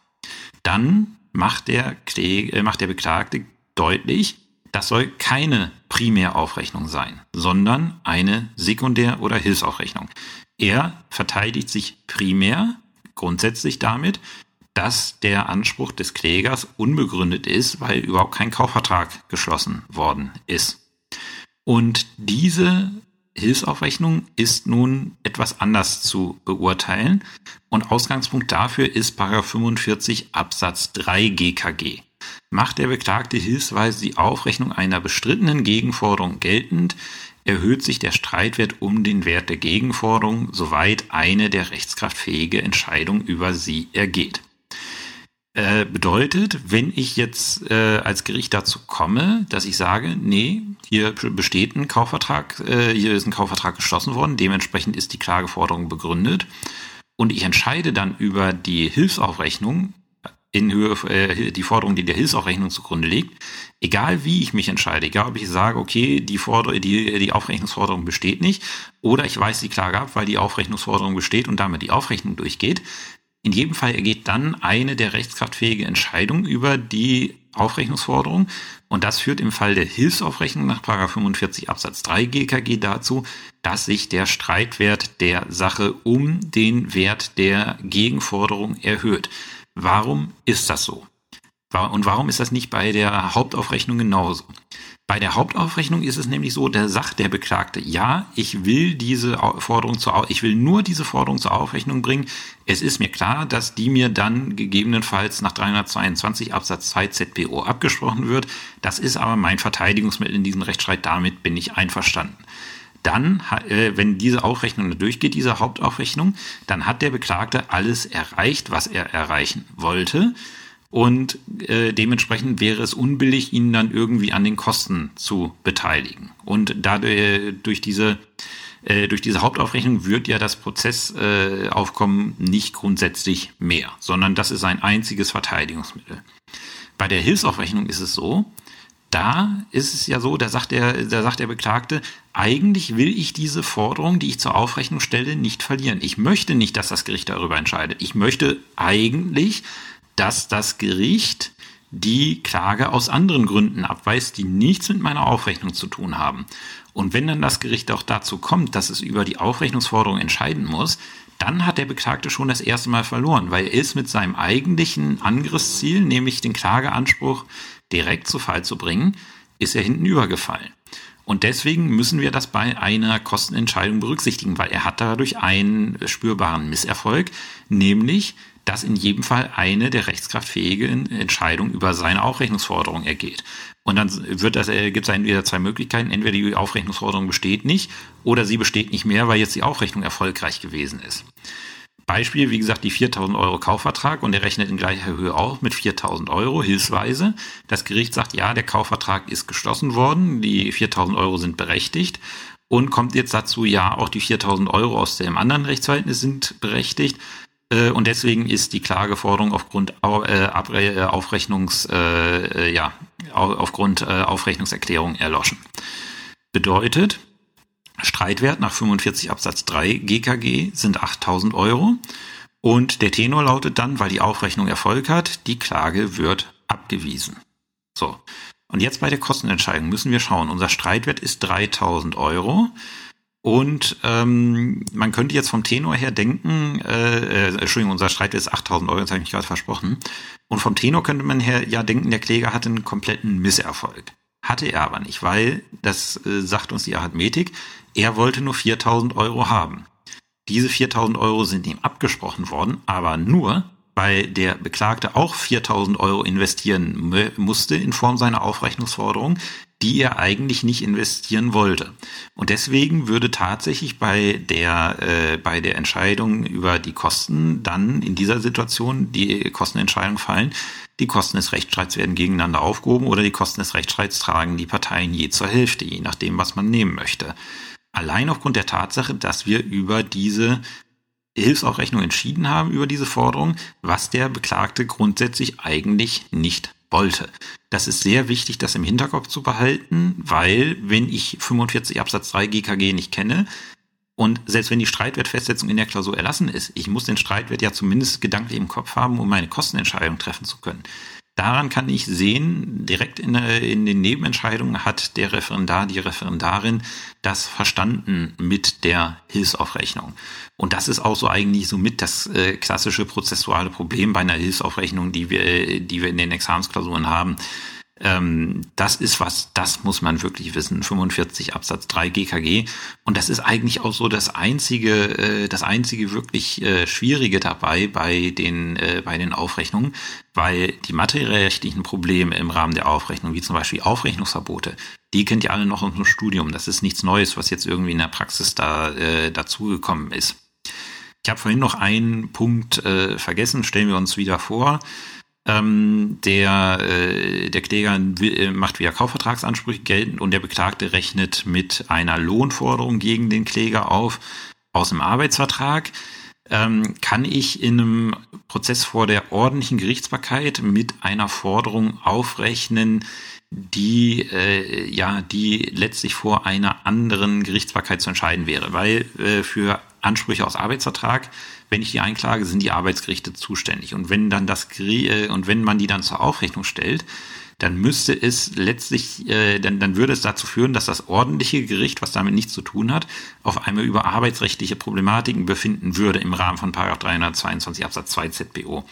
Dann macht der, Kläger, äh, macht der Beklagte deutlich, das soll keine Primäraufrechnung sein, sondern eine Sekundär- oder Hilfsaufrechnung. Er verteidigt sich primär grundsätzlich damit, dass der Anspruch des Klägers unbegründet ist, weil überhaupt kein Kaufvertrag geschlossen worden ist. Und diese Hilfsaufrechnung ist nun etwas anders zu beurteilen und Ausgangspunkt dafür ist 45 Absatz 3 GKG. Macht der Beklagte hilfsweise die Aufrechnung einer bestrittenen Gegenforderung geltend, erhöht sich der Streitwert um den Wert der Gegenforderung, soweit eine der rechtskraftfähige Entscheidung über sie ergeht. Äh, bedeutet, wenn ich jetzt äh, als Gericht dazu komme, dass ich sage, nee, hier besteht ein Kaufvertrag, äh, hier ist ein Kaufvertrag geschlossen worden, dementsprechend ist die Klageforderung begründet und ich entscheide dann über die Hilfsaufrechnung, in Höhe, äh, die Forderung, die der Hilfsaufrechnung zugrunde liegt, egal wie ich mich entscheide, egal ob ich sage, okay, die, Forder die, die Aufrechnungsforderung besteht nicht, oder ich weise die Klage ab, weil die Aufrechnungsforderung besteht und damit die Aufrechnung durchgeht, in jedem Fall ergeht dann eine der rechtskraftfähige Entscheidung über die Aufrechnungsforderung. Und das führt im Fall der Hilfsaufrechnung nach 45 Absatz 3 GKG dazu, dass sich der Streitwert der Sache um den Wert der Gegenforderung erhöht. Warum ist das so? Und warum ist das nicht bei der Hauptaufrechnung genauso? Bei der Hauptaufrechnung ist es nämlich so, der sagt der Beklagte, ja, ich will diese Forderung zur, ich will nur diese Forderung zur Aufrechnung bringen. Es ist mir klar, dass die mir dann gegebenenfalls nach 322 Absatz 2 ZPO abgesprochen wird. Das ist aber mein Verteidigungsmittel in diesem Rechtsstreit. Damit bin ich einverstanden dann, äh, wenn diese Aufrechnung durchgeht, diese Hauptaufrechnung, dann hat der Beklagte alles erreicht, was er erreichen wollte. Und äh, dementsprechend wäre es unbillig, ihn dann irgendwie an den Kosten zu beteiligen. Und dadurch äh, durch diese äh, durch diese Hauptaufrechnung wird ja das Prozessaufkommen nicht grundsätzlich mehr, sondern das ist ein einziges Verteidigungsmittel. Bei der Hilfsaufrechnung ist es so, da ist es ja so, da sagt der, da sagt der Beklagte, eigentlich will ich diese Forderung, die ich zur Aufrechnung stelle, nicht verlieren. Ich möchte nicht, dass das Gericht darüber entscheidet. Ich möchte eigentlich, dass das Gericht die Klage aus anderen Gründen abweist, die nichts mit meiner Aufrechnung zu tun haben. Und wenn dann das Gericht auch dazu kommt, dass es über die Aufrechnungsforderung entscheiden muss, dann hat der Beklagte schon das erste Mal verloren, weil er ist mit seinem eigentlichen Angriffsziel, nämlich den Klageanspruch direkt zu Fall zu bringen, ist er hinten übergefallen. Und deswegen müssen wir das bei einer Kostenentscheidung berücksichtigen, weil er hat dadurch einen spürbaren Misserfolg, nämlich, dass in jedem Fall eine der rechtskraftfähigen Entscheidungen über seine Aufrechnungsforderung ergeht. Und dann wird das, äh, gibt es entweder zwei Möglichkeiten. Entweder die Aufrechnungsforderung besteht nicht oder sie besteht nicht mehr, weil jetzt die Aufrechnung erfolgreich gewesen ist. Beispiel, wie gesagt, die 4000 Euro Kaufvertrag und der rechnet in gleicher Höhe auch mit 4000 Euro hilfsweise. Das Gericht sagt, ja, der Kaufvertrag ist geschlossen worden, die 4000 Euro sind berechtigt und kommt jetzt dazu, ja, auch die 4000 Euro aus dem anderen Rechtsverhältnis sind berechtigt und deswegen ist die Klageforderung aufgrund äh, Aufrechnungs, äh, ja, aufgrund Aufrechnungserklärung erloschen. Bedeutet, Streitwert nach 45 Absatz 3 GKG sind 8000 Euro. Und der Tenor lautet dann, weil die Aufrechnung Erfolg hat, die Klage wird abgewiesen. So. Und jetzt bei der Kostenentscheidung müssen wir schauen. Unser Streitwert ist 3000 Euro. Und ähm, man könnte jetzt vom Tenor her denken, äh, äh, Entschuldigung, unser Streitwert ist 8000 Euro, das habe ich gerade versprochen. Und vom Tenor könnte man her ja denken, der Kläger hatte einen kompletten Misserfolg. Hatte er aber nicht, weil, das äh, sagt uns die Arithmetik, er wollte nur 4000 Euro haben. Diese 4000 Euro sind ihm abgesprochen worden, aber nur, weil der Beklagte auch 4000 Euro investieren musste in Form seiner Aufrechnungsforderung, die er eigentlich nicht investieren wollte. Und deswegen würde tatsächlich bei der, äh, bei der Entscheidung über die Kosten dann in dieser Situation die Kostenentscheidung fallen. Die Kosten des Rechtsstreits werden gegeneinander aufgehoben oder die Kosten des Rechtsstreits tragen die Parteien je zur Hälfte, je nachdem, was man nehmen möchte. Allein aufgrund der Tatsache, dass wir über diese Hilfsaufrechnung entschieden haben, über diese Forderung, was der Beklagte grundsätzlich eigentlich nicht wollte. Das ist sehr wichtig, das im Hinterkopf zu behalten, weil wenn ich 45 Absatz 3 GKG nicht kenne, und selbst wenn die Streitwertfestsetzung in der Klausur erlassen ist, ich muss den Streitwert ja zumindest gedanklich im Kopf haben, um meine Kostenentscheidung treffen zu können. Daran kann ich sehen, direkt in, in, den Nebenentscheidungen hat der Referendar, die Referendarin das verstanden mit der Hilfsaufrechnung. Und das ist auch so eigentlich so mit das äh, klassische prozessuale Problem bei einer Hilfsaufrechnung, die wir, die wir in den Examensklausuren haben. Ähm, das ist was, das muss man wirklich wissen. 45 Absatz 3 GKG. Und das ist eigentlich auch so das einzige, äh, das einzige wirklich äh, Schwierige dabei bei den, äh, bei den Aufrechnungen, weil die materiellrechtlichen Probleme im Rahmen der Aufrechnung, wie zum Beispiel Aufrechnungsverbote, die kennt ihr alle noch aus dem Studium. Das ist nichts Neues, was jetzt irgendwie in der Praxis da äh, dazugekommen ist. Ich habe vorhin noch einen Punkt äh, vergessen, stellen wir uns wieder vor. Ähm, der, äh, der Kläger will, macht wieder Kaufvertragsansprüche geltend und der Beklagte rechnet mit einer Lohnforderung gegen den Kläger auf aus dem Arbeitsvertrag. Ähm, kann ich in einem Prozess vor der ordentlichen Gerichtsbarkeit mit einer Forderung aufrechnen, die äh, ja die letztlich vor einer anderen Gerichtsbarkeit zu entscheiden wäre, weil äh, für Ansprüche aus Arbeitsvertrag wenn ich die einklage, sind die Arbeitsgerichte zuständig. Und wenn dann das äh, und wenn man die dann zur Aufrechnung stellt, dann müsste es letztlich, äh, dann, dann würde es dazu führen, dass das ordentliche Gericht, was damit nichts zu tun hat, auf einmal über arbeitsrechtliche Problematiken befinden würde im Rahmen von 322 Absatz 2 ZBO.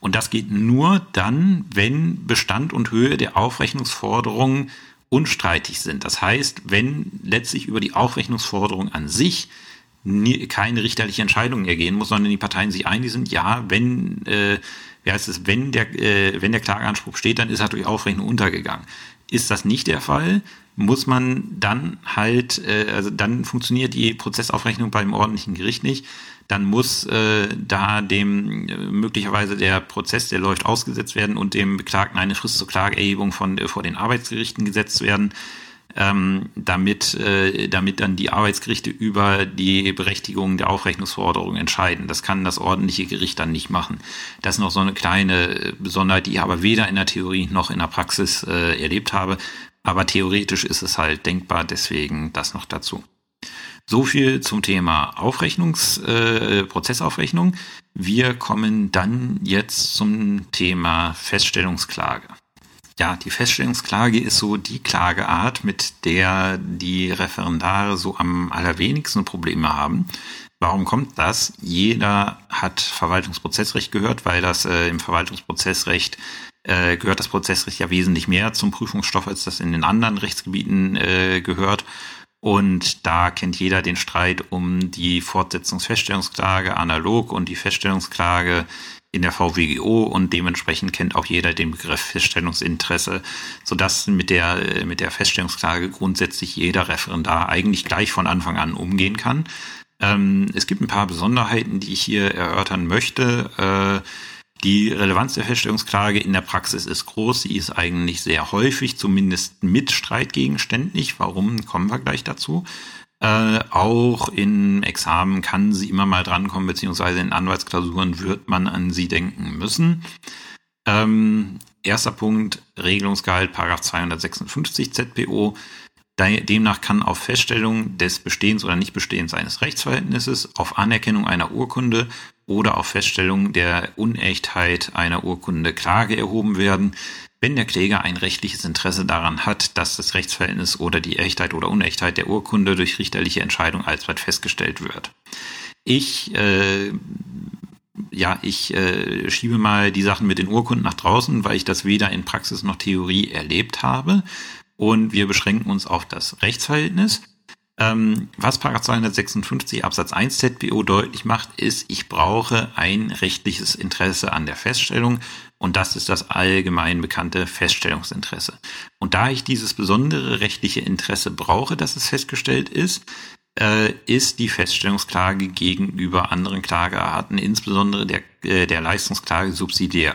Und das geht nur dann, wenn Bestand und Höhe der Aufrechnungsforderungen unstreitig sind. Das heißt, wenn letztlich über die Aufrechnungsforderung an sich nie, keine richterliche Entscheidung ergehen muss, sondern die Parteien sich einig sind, ja, wenn, äh, wie heißt es, wenn der, äh, wenn der Klageanspruch steht, dann ist er durch Aufrechnung untergegangen. Ist das nicht der Fall, muss man dann halt, äh, also dann funktioniert die Prozessaufrechnung beim ordentlichen Gericht nicht. Dann muss äh, da dem äh, möglicherweise der Prozess, der läuft, ausgesetzt werden und dem Beklagten eine Frist zur Klageerhebung von äh, vor den Arbeitsgerichten gesetzt werden ähm, damit, äh, damit dann die Arbeitsgerichte über die Berechtigung der Aufrechnungsforderung entscheiden. Das kann das ordentliche Gericht dann nicht machen. Das ist noch so eine kleine Besonderheit, die ich aber weder in der Theorie noch in der Praxis äh, erlebt habe. Aber theoretisch ist es halt denkbar, deswegen das noch dazu. So viel zum Thema Aufrechnungs, äh, Prozessaufrechnung. Wir kommen dann jetzt zum Thema Feststellungsklage. Ja, die Feststellungsklage ist so die Klageart, mit der die Referendare so am allerwenigsten Probleme haben. Warum kommt das? Jeder hat Verwaltungsprozessrecht gehört, weil das äh, im Verwaltungsprozessrecht äh, gehört das Prozessrecht ja wesentlich mehr zum Prüfungsstoff, als das in den anderen Rechtsgebieten äh, gehört. Und da kennt jeder den Streit um die Fortsetzungsfeststellungsklage analog und die Feststellungsklage in der VWGO und dementsprechend kennt auch jeder den Begriff Feststellungsinteresse, sodass mit der, mit der Feststellungsklage grundsätzlich jeder Referendar eigentlich gleich von Anfang an umgehen kann. Ähm, es gibt ein paar Besonderheiten, die ich hier erörtern möchte. Äh, die Relevanz der Feststellungsklage in der Praxis ist groß. Sie ist eigentlich sehr häufig, zumindest mit streitgegenständlich. Warum, kommen wir gleich dazu. Äh, auch in Examen kann sie immer mal drankommen, beziehungsweise in Anwaltsklausuren wird man an sie denken müssen. Ähm, erster Punkt, Regelungsgehalt, Paragraph 256 ZPO. Demnach kann auf Feststellung des Bestehens oder Nichtbestehens eines Rechtsverhältnisses, auf Anerkennung einer Urkunde oder auf Feststellung der Unechtheit einer Urkunde Klage erhoben werden wenn der Kläger ein rechtliches Interesse daran hat, dass das Rechtsverhältnis oder die Echtheit oder Unechtheit der Urkunde durch richterliche Entscheidung alsbald festgestellt wird. Ich äh, ja, ich äh, schiebe mal die Sachen mit den Urkunden nach draußen, weil ich das weder in Praxis noch Theorie erlebt habe. Und wir beschränken uns auf das Rechtsverhältnis. Ähm, was Paragraph 256 Absatz 1 ZBO deutlich macht, ist, ich brauche ein rechtliches Interesse an der Feststellung und das ist das allgemein bekannte Feststellungsinteresse. Und da ich dieses besondere rechtliche Interesse brauche, dass es festgestellt ist, äh, ist die Feststellungsklage gegenüber anderen Klagearten, insbesondere der, äh, der Leistungsklage, subsidiär.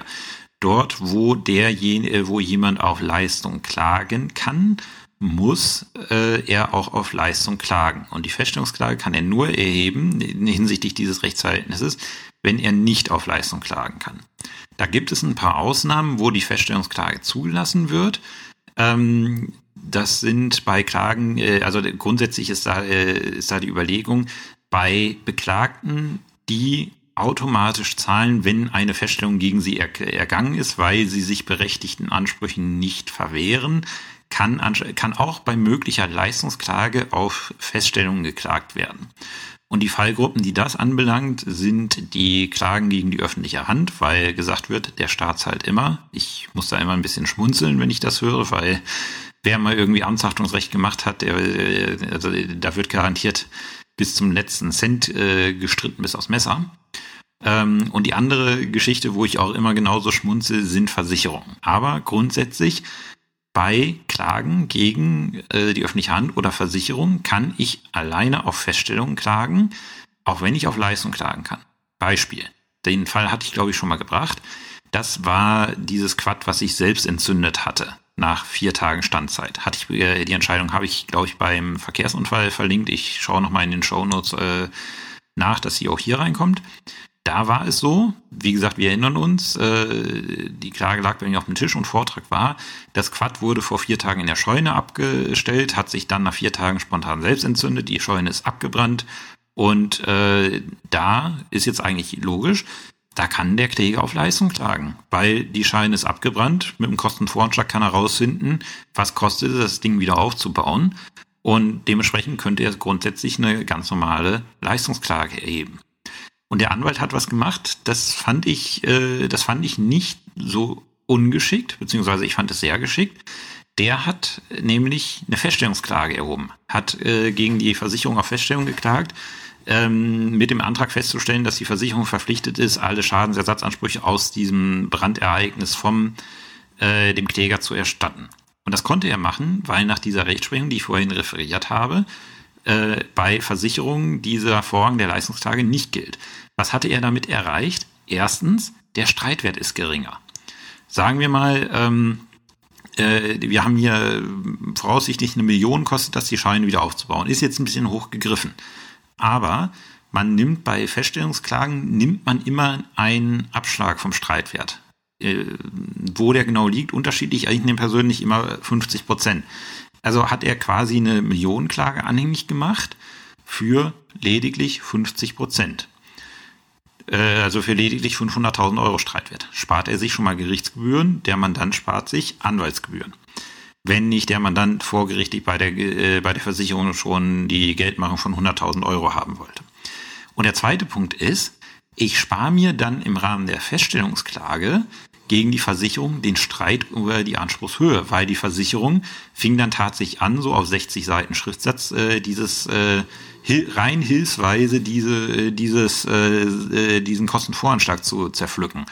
Dort, wo derjenige, wo jemand auf Leistung klagen kann, muss äh, er auch auf Leistung klagen. Und die Feststellungsklage kann er nur erheben hinsichtlich dieses Rechtsverhältnisses, wenn er nicht auf Leistung klagen kann. Da gibt es ein paar Ausnahmen, wo die Feststellungsklage zugelassen wird. Ähm, das sind bei Klagen, äh, also grundsätzlich ist da, äh, ist da die Überlegung, bei Beklagten, die automatisch zahlen, wenn eine Feststellung gegen sie er ergangen ist, weil sie sich berechtigten Ansprüchen nicht verwehren, kann, kann auch bei möglicher Leistungsklage auf Feststellungen geklagt werden. Und die Fallgruppen, die das anbelangt, sind die Klagen gegen die öffentliche Hand, weil gesagt wird, der Staat zahlt immer. Ich muss da immer ein bisschen schmunzeln, wenn ich das höre, weil wer mal irgendwie Amtshaftungsrecht gemacht hat, der, also da wird garantiert bis zum letzten Cent äh, gestritten bis aufs Messer. Ähm, und die andere Geschichte, wo ich auch immer genauso schmunzel, sind Versicherungen. Aber grundsätzlich bei Klagen gegen äh, die öffentliche Hand oder Versicherung kann ich alleine auf Feststellungen klagen, auch wenn ich auf Leistung klagen kann. Beispiel. Den Fall hatte ich, glaube ich, schon mal gebracht. Das war dieses Quad, was ich selbst entzündet hatte nach vier Tagen Standzeit. Hatte ich, äh, die Entscheidung habe ich, glaube ich, beim Verkehrsunfall verlinkt. Ich schaue nochmal in den Shownotes äh, nach, dass sie auch hier reinkommt. Da war es so, wie gesagt, wir erinnern uns, äh, die Klage lag bei mir auf dem Tisch und Vortrag war, das Quad wurde vor vier Tagen in der Scheune abgestellt, hat sich dann nach vier Tagen spontan selbst entzündet, die Scheune ist abgebrannt und äh, da ist jetzt eigentlich logisch, da kann der Kläger auf Leistung klagen, weil die Scheune ist abgebrannt, mit dem Kostenvoranschlag kann er rausfinden, was kostet es, das Ding wieder aufzubauen und dementsprechend könnte er grundsätzlich eine ganz normale Leistungsklage erheben. Und der Anwalt hat was gemacht, das fand ich, äh, das fand ich nicht so ungeschickt, beziehungsweise ich fand es sehr geschickt. Der hat nämlich eine Feststellungsklage erhoben, hat äh, gegen die Versicherung auf Feststellung geklagt, ähm, mit dem Antrag festzustellen, dass die Versicherung verpflichtet ist, alle Schadensersatzansprüche aus diesem Brandereignis vom äh, dem Kläger zu erstatten. Und das konnte er machen, weil nach dieser Rechtsprechung, die ich vorhin referiert habe, äh, bei Versicherungen dieser Vorrang der Leistungsklage nicht gilt. Was hatte er damit erreicht? Erstens, der Streitwert ist geringer. Sagen wir mal, ähm, äh, wir haben hier voraussichtlich eine Million kostet das, die Scheine wieder aufzubauen. Ist jetzt ein bisschen hoch gegriffen. Aber man nimmt bei Feststellungsklagen, nimmt man immer einen Abschlag vom Streitwert. Äh, wo der genau liegt, unterschiedlich. Ich nehme persönlich immer 50 Prozent. Also hat er quasi eine Millionenklage anhängig gemacht für lediglich 50 Prozent. Äh, also für lediglich 500.000 Euro Streitwert. Spart er sich schon mal Gerichtsgebühren, der Mandant spart sich Anwaltsgebühren. Wenn nicht der Mandant vorgerichtlich bei der, äh, bei der Versicherung schon die Geldmachung von 100.000 Euro haben wollte. Und der zweite Punkt ist, ich spare mir dann im Rahmen der Feststellungsklage gegen die Versicherung den Streit über die Anspruchshöhe, weil die Versicherung fing dann tatsächlich an, so auf 60 Seiten Schriftsatz, äh, dieses äh, rein hilfsweise diese, äh, dieses, äh, äh, diesen Kostenvoranschlag zu zerpflücken.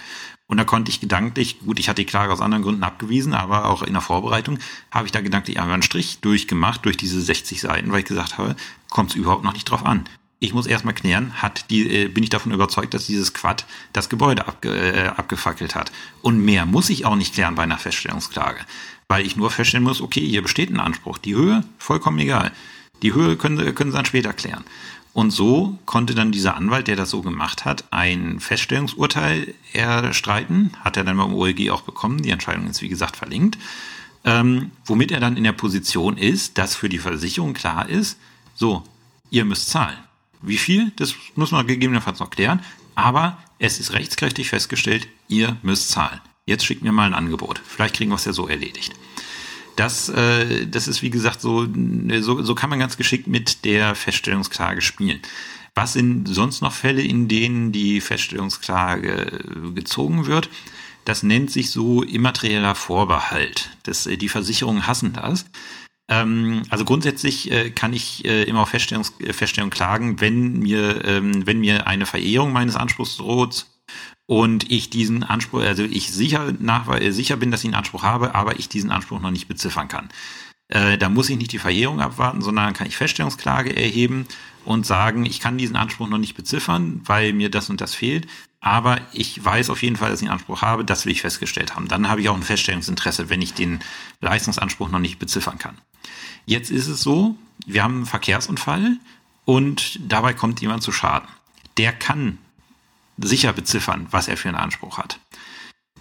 Und da konnte ich gedanklich, gut, ich hatte die Klage aus anderen Gründen abgewiesen, aber auch in der Vorbereitung habe ich da gedanklich einmal einen Strich durchgemacht durch diese 60 Seiten, weil ich gesagt habe, kommt es überhaupt noch nicht drauf an ich muss erstmal klären, hat die, äh, bin ich davon überzeugt, dass dieses Quad das Gebäude abge, äh, abgefackelt hat. Und mehr muss ich auch nicht klären bei einer Feststellungsklage. Weil ich nur feststellen muss, okay, hier besteht ein Anspruch. Die Höhe, vollkommen egal. Die Höhe können, können Sie dann später klären. Und so konnte dann dieser Anwalt, der das so gemacht hat, ein Feststellungsurteil erstreiten. Hat er dann beim OLG auch bekommen. Die Entscheidung ist, wie gesagt, verlinkt. Ähm, womit er dann in der Position ist, dass für die Versicherung klar ist, so, ihr müsst zahlen. Wie viel, das muss man gegebenenfalls noch klären. Aber es ist rechtskräftig festgestellt, ihr müsst zahlen. Jetzt schickt mir mal ein Angebot. Vielleicht kriegen wir es ja so erledigt. Das, äh, das ist wie gesagt so, so, so kann man ganz geschickt mit der Feststellungsklage spielen. Was sind sonst noch Fälle, in denen die Feststellungsklage gezogen wird? Das nennt sich so immaterieller Vorbehalt. Das, die Versicherungen hassen das. Ähm, also grundsätzlich äh, kann ich äh, immer auf äh, Feststellung klagen, wenn mir, ähm, wenn mir eine Verehrung meines Anspruchs droht und ich diesen Anspruch, also ich sicher, nach, äh, sicher bin, dass ich einen Anspruch habe, aber ich diesen Anspruch noch nicht beziffern kann. Äh, da muss ich nicht die Verjährung abwarten, sondern kann ich Feststellungsklage erheben und sagen, ich kann diesen Anspruch noch nicht beziffern, weil mir das und das fehlt. Aber ich weiß auf jeden Fall, dass ich einen Anspruch habe, das will ich festgestellt haben. Dann habe ich auch ein Feststellungsinteresse, wenn ich den Leistungsanspruch noch nicht beziffern kann. Jetzt ist es so, wir haben einen Verkehrsunfall und dabei kommt jemand zu Schaden. Der kann sicher beziffern, was er für einen Anspruch hat.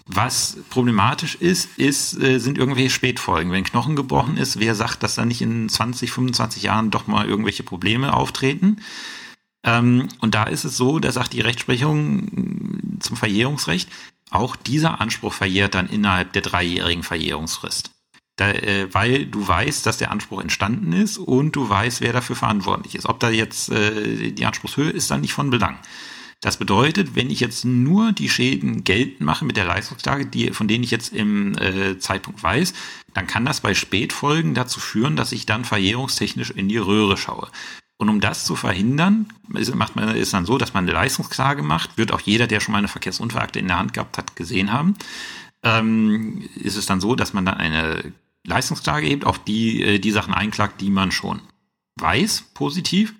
Was problematisch ist, ist, äh, sind irgendwelche Spätfolgen. Wenn Knochen gebrochen ist, wer sagt, dass da nicht in 20, 25 Jahren doch mal irgendwelche Probleme auftreten? Ähm, und da ist es so, da sagt die Rechtsprechung zum Verjährungsrecht, auch dieser Anspruch verjährt dann innerhalb der dreijährigen Verjährungsfrist. Da, äh, weil du weißt, dass der Anspruch entstanden ist und du weißt, wer dafür verantwortlich ist. Ob da jetzt äh, die Anspruchshöhe ist dann nicht von Belang. Das bedeutet, wenn ich jetzt nur die Schäden geltend mache mit der Leistungsklage, die, von denen ich jetzt im äh, Zeitpunkt weiß, dann kann das bei Spätfolgen dazu führen, dass ich dann verjährungstechnisch in die Röhre schaue. Und um das zu verhindern, ist, macht man, ist dann so, dass man eine Leistungsklage macht, wird auch jeder, der schon mal eine Verkehrsunfallakte in der Hand gehabt hat, gesehen haben. Ähm, ist es dann so, dass man dann eine Leistungsklage hebt, auf die äh, die Sachen einklagt, die man schon weiß, positiv,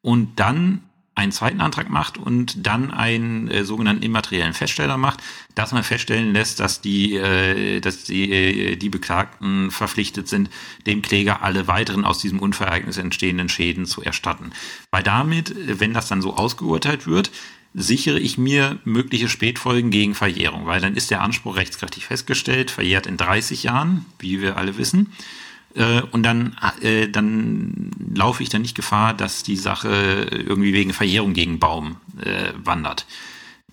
und dann einen zweiten Antrag macht und dann einen äh, sogenannten immateriellen Feststeller macht, dass man feststellen lässt, dass die, äh, dass die, äh, die Beklagten verpflichtet sind, dem Kläger alle weiteren aus diesem Unfallereignis entstehenden Schäden zu erstatten. Weil damit, wenn das dann so ausgeurteilt wird, sichere ich mir mögliche Spätfolgen gegen Verjährung, weil dann ist der Anspruch rechtskräftig festgestellt, verjährt in 30 Jahren, wie wir alle wissen. Äh, und dann, äh, dann laufe ich dann nicht Gefahr, dass die Sache irgendwie wegen Verjährung gegen Baum äh, wandert.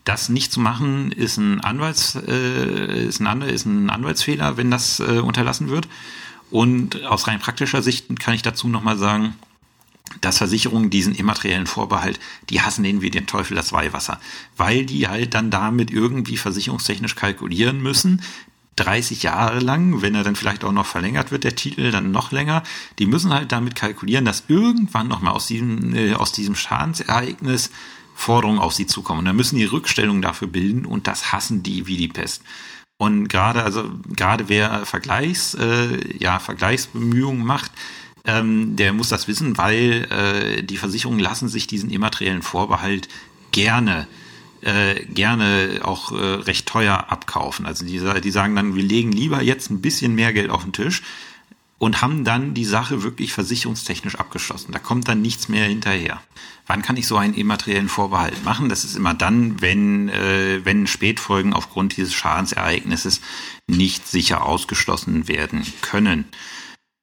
Das nicht zu machen, ist ein, Anwalts, äh, ist ein, ist ein Anwaltsfehler, wenn das äh, unterlassen wird. Und aus rein praktischer Sicht kann ich dazu nochmal sagen, dass Versicherungen diesen immateriellen Vorbehalt, die hassen den wie den Teufel das Weihwasser, weil die halt dann damit irgendwie versicherungstechnisch kalkulieren müssen. 30 Jahre lang, wenn er dann vielleicht auch noch verlängert wird, der Titel dann noch länger, die müssen halt damit kalkulieren, dass irgendwann nochmal aus diesem, äh, aus diesem Schadensereignis Forderungen auf sie zukommen. Und dann müssen die Rückstellungen dafür bilden und das hassen die wie die Pest. Und gerade, also gerade wer Vergleichs, äh, ja, Vergleichsbemühungen macht, ähm, der muss das wissen, weil äh, die Versicherungen lassen sich diesen immateriellen Vorbehalt gerne äh, gerne auch äh, recht teuer abkaufen. Also die, die sagen dann, wir legen lieber jetzt ein bisschen mehr Geld auf den Tisch und haben dann die Sache wirklich versicherungstechnisch abgeschlossen. Da kommt dann nichts mehr hinterher. Wann kann ich so einen immateriellen Vorbehalt machen? Das ist immer dann, wenn, äh, wenn Spätfolgen aufgrund dieses Schadensereignisses nicht sicher ausgeschlossen werden können.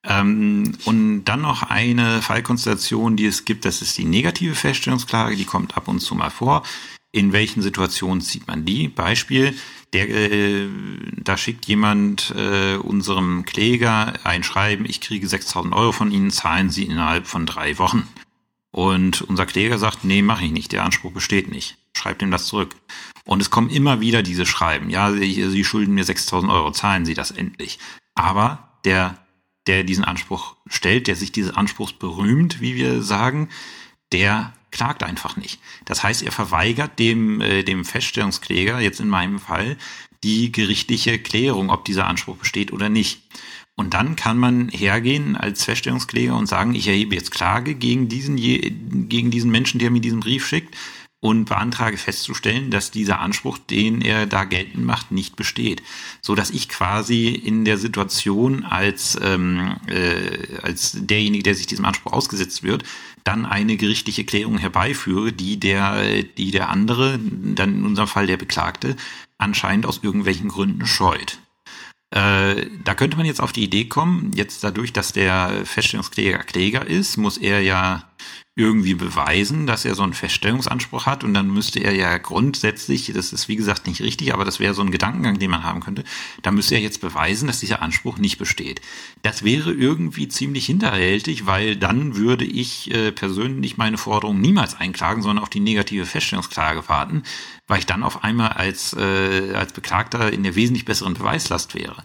Ähm, und dann noch eine Fallkonstellation, die es gibt, das ist die negative Feststellungsklage, die kommt ab und zu mal vor. In welchen Situationen zieht man die? Beispiel, der, äh, da schickt jemand äh, unserem Kläger ein Schreiben, ich kriege 6000 Euro von Ihnen, zahlen Sie innerhalb von drei Wochen. Und unser Kläger sagt, nee, mache ich nicht, der Anspruch besteht nicht. Schreibt ihm das zurück. Und es kommen immer wieder diese Schreiben, ja, Sie, Sie schulden mir 6000 Euro, zahlen Sie das endlich. Aber der der diesen Anspruch stellt, der sich dieses Anspruchs berühmt, wie wir sagen, der klagt einfach nicht. Das heißt, er verweigert dem, äh, dem Feststellungskläger, jetzt in meinem Fall, die gerichtliche Klärung, ob dieser Anspruch besteht oder nicht. Und dann kann man hergehen als Feststellungskläger und sagen, ich erhebe jetzt Klage gegen diesen, gegen diesen Menschen, der mir diesen Brief schickt und beantrage festzustellen, dass dieser Anspruch, den er da geltend macht, nicht besteht, so dass ich quasi in der Situation als ähm, äh, als derjenige, der sich diesem Anspruch ausgesetzt wird, dann eine gerichtliche Klärung herbeiführe, die der die der andere, dann in unserem Fall der Beklagte, anscheinend aus irgendwelchen Gründen scheut. Äh, da könnte man jetzt auf die Idee kommen, jetzt dadurch, dass der Feststellungskläger Kläger ist, muss er ja irgendwie beweisen, dass er so einen Feststellungsanspruch hat und dann müsste er ja grundsätzlich, das ist wie gesagt nicht richtig, aber das wäre so ein Gedankengang, den man haben könnte, da müsste er jetzt beweisen, dass dieser Anspruch nicht besteht. Das wäre irgendwie ziemlich hinterhältig, weil dann würde ich äh, persönlich meine Forderung niemals einklagen, sondern auf die negative Feststellungsklage warten, weil ich dann auf einmal als, äh, als Beklagter in der wesentlich besseren Beweislast wäre.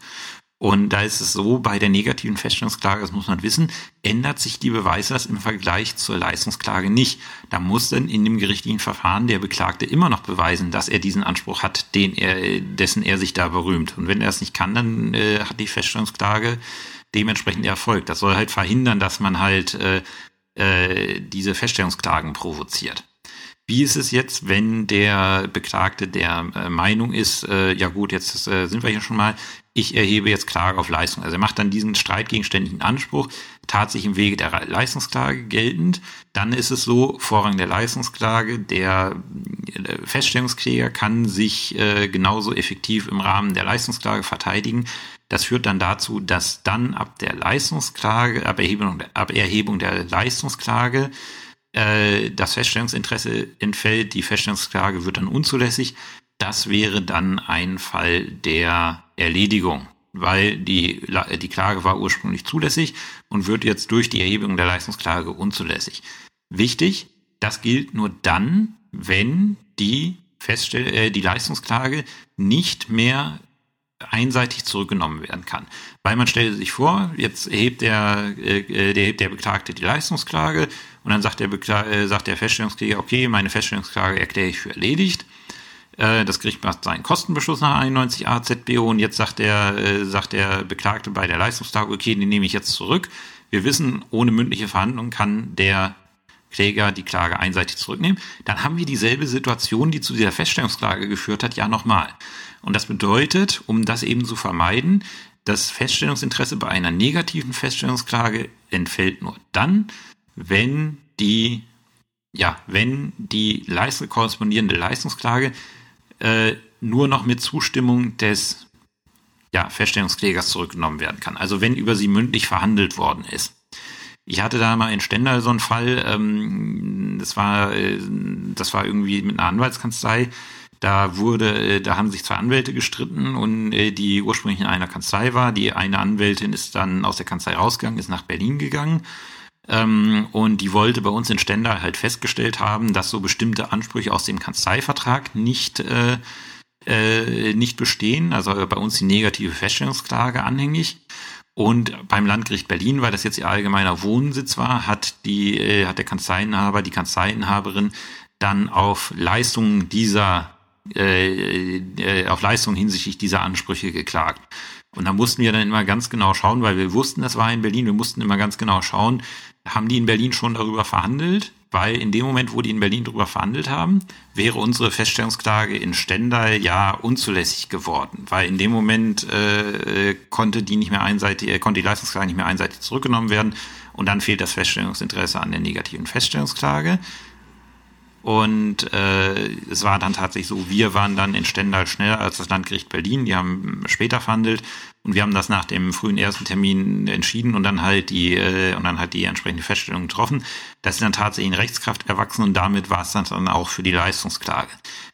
Und da ist es so, bei der negativen Feststellungsklage, das muss man wissen, ändert sich die Beweislast im Vergleich zur Leistungsklage nicht. Da muss dann in dem gerichtlichen Verfahren der Beklagte immer noch beweisen, dass er diesen Anspruch hat, den er, dessen er sich da berühmt. Und wenn er es nicht kann, dann äh, hat die Feststellungsklage dementsprechend Erfolg. Das soll halt verhindern, dass man halt äh, äh, diese Feststellungsklagen provoziert. Wie ist es jetzt, wenn der Beklagte der äh, Meinung ist, äh, ja gut, jetzt äh, sind wir hier schon mal, ich erhebe jetzt Klage auf Leistung. Also er macht dann diesen streitgegenständlichen Anspruch tatsächlich im Wege der Leistungsklage geltend. Dann ist es so, Vorrang der Leistungsklage, der äh, Feststellungskläger kann sich äh, genauso effektiv im Rahmen der Leistungsklage verteidigen. Das führt dann dazu, dass dann ab der Leistungsklage, ab Erhebung, ab Erhebung der Leistungsklage äh, das Feststellungsinteresse entfällt, die Feststellungsklage wird dann unzulässig. Das wäre dann ein Fall der Erledigung, weil die, die Klage war ursprünglich zulässig und wird jetzt durch die Erhebung der Leistungsklage unzulässig. Wichtig, das gilt nur dann, wenn die Feststell äh, die Leistungsklage nicht mehr einseitig zurückgenommen werden kann. Weil man stellt sich vor, jetzt erhebt der, äh, der, der Beklagte die Leistungsklage und dann sagt der, Bekla äh, sagt der Feststellungskläger, okay, meine Feststellungsklage erkläre ich für erledigt. Äh, das Gericht macht seinen Kostenbeschluss nach 91 AZBO und jetzt sagt der, äh, sagt der Beklagte bei der Leistungsklage, okay, den nehme ich jetzt zurück. Wir wissen, ohne mündliche Verhandlung kann der Kläger die Klage einseitig zurücknehmen. Dann haben wir dieselbe Situation, die zu dieser Feststellungsklage geführt hat, ja nochmal. Und das bedeutet, um das eben zu vermeiden, das Feststellungsinteresse bei einer negativen Feststellungsklage entfällt nur dann, wenn die, ja, wenn die Leistung, korrespondierende Leistungsklage äh, nur noch mit Zustimmung des ja, Feststellungsklägers zurückgenommen werden kann. Also wenn über sie mündlich verhandelt worden ist. Ich hatte da mal in Stendal so einen Fall, ähm, das war, äh, das war irgendwie mit einer Anwaltskanzlei, da wurde, äh, da haben sich zwei Anwälte gestritten und äh, die ursprünglich in einer Kanzlei war. Die eine Anwältin ist dann aus der Kanzlei rausgegangen, ist nach Berlin gegangen. Ähm, und die wollte bei uns in Stendal halt festgestellt haben, dass so bestimmte Ansprüche aus dem Kanzleivertrag nicht, äh, äh, nicht bestehen. Also bei uns die negative Feststellungsklage anhängig. Und beim Landgericht Berlin, weil das jetzt ihr allgemeiner Wohnsitz war, hat die, äh, hat der Kanzleiinhaber, die Kanzleiinhaberin dann auf Leistungen dieser äh, äh, auf Leistung hinsichtlich dieser Ansprüche geklagt. Und da mussten wir dann immer ganz genau schauen, weil wir wussten, das war in Berlin, wir mussten immer ganz genau schauen, haben die in Berlin schon darüber verhandelt? weil in dem Moment, wo die in Berlin drüber verhandelt haben, wäre unsere Feststellungsklage in Stendal ja unzulässig geworden, weil in dem Moment äh, konnte die nicht mehr einseitig, äh, konnte die Leistungsklage nicht mehr einseitig zurückgenommen werden und dann fehlt das Feststellungsinteresse an der negativen Feststellungsklage. Und äh, es war dann tatsächlich so, wir waren dann in Stendal schneller als das Landgericht Berlin. Die haben später verhandelt und wir haben das nach dem frühen ersten Termin entschieden und dann halt die äh, und dann halt die entsprechende Feststellung getroffen. Das ist dann tatsächlich in Rechtskraft erwachsen und damit war es dann auch für die Leistungsklage.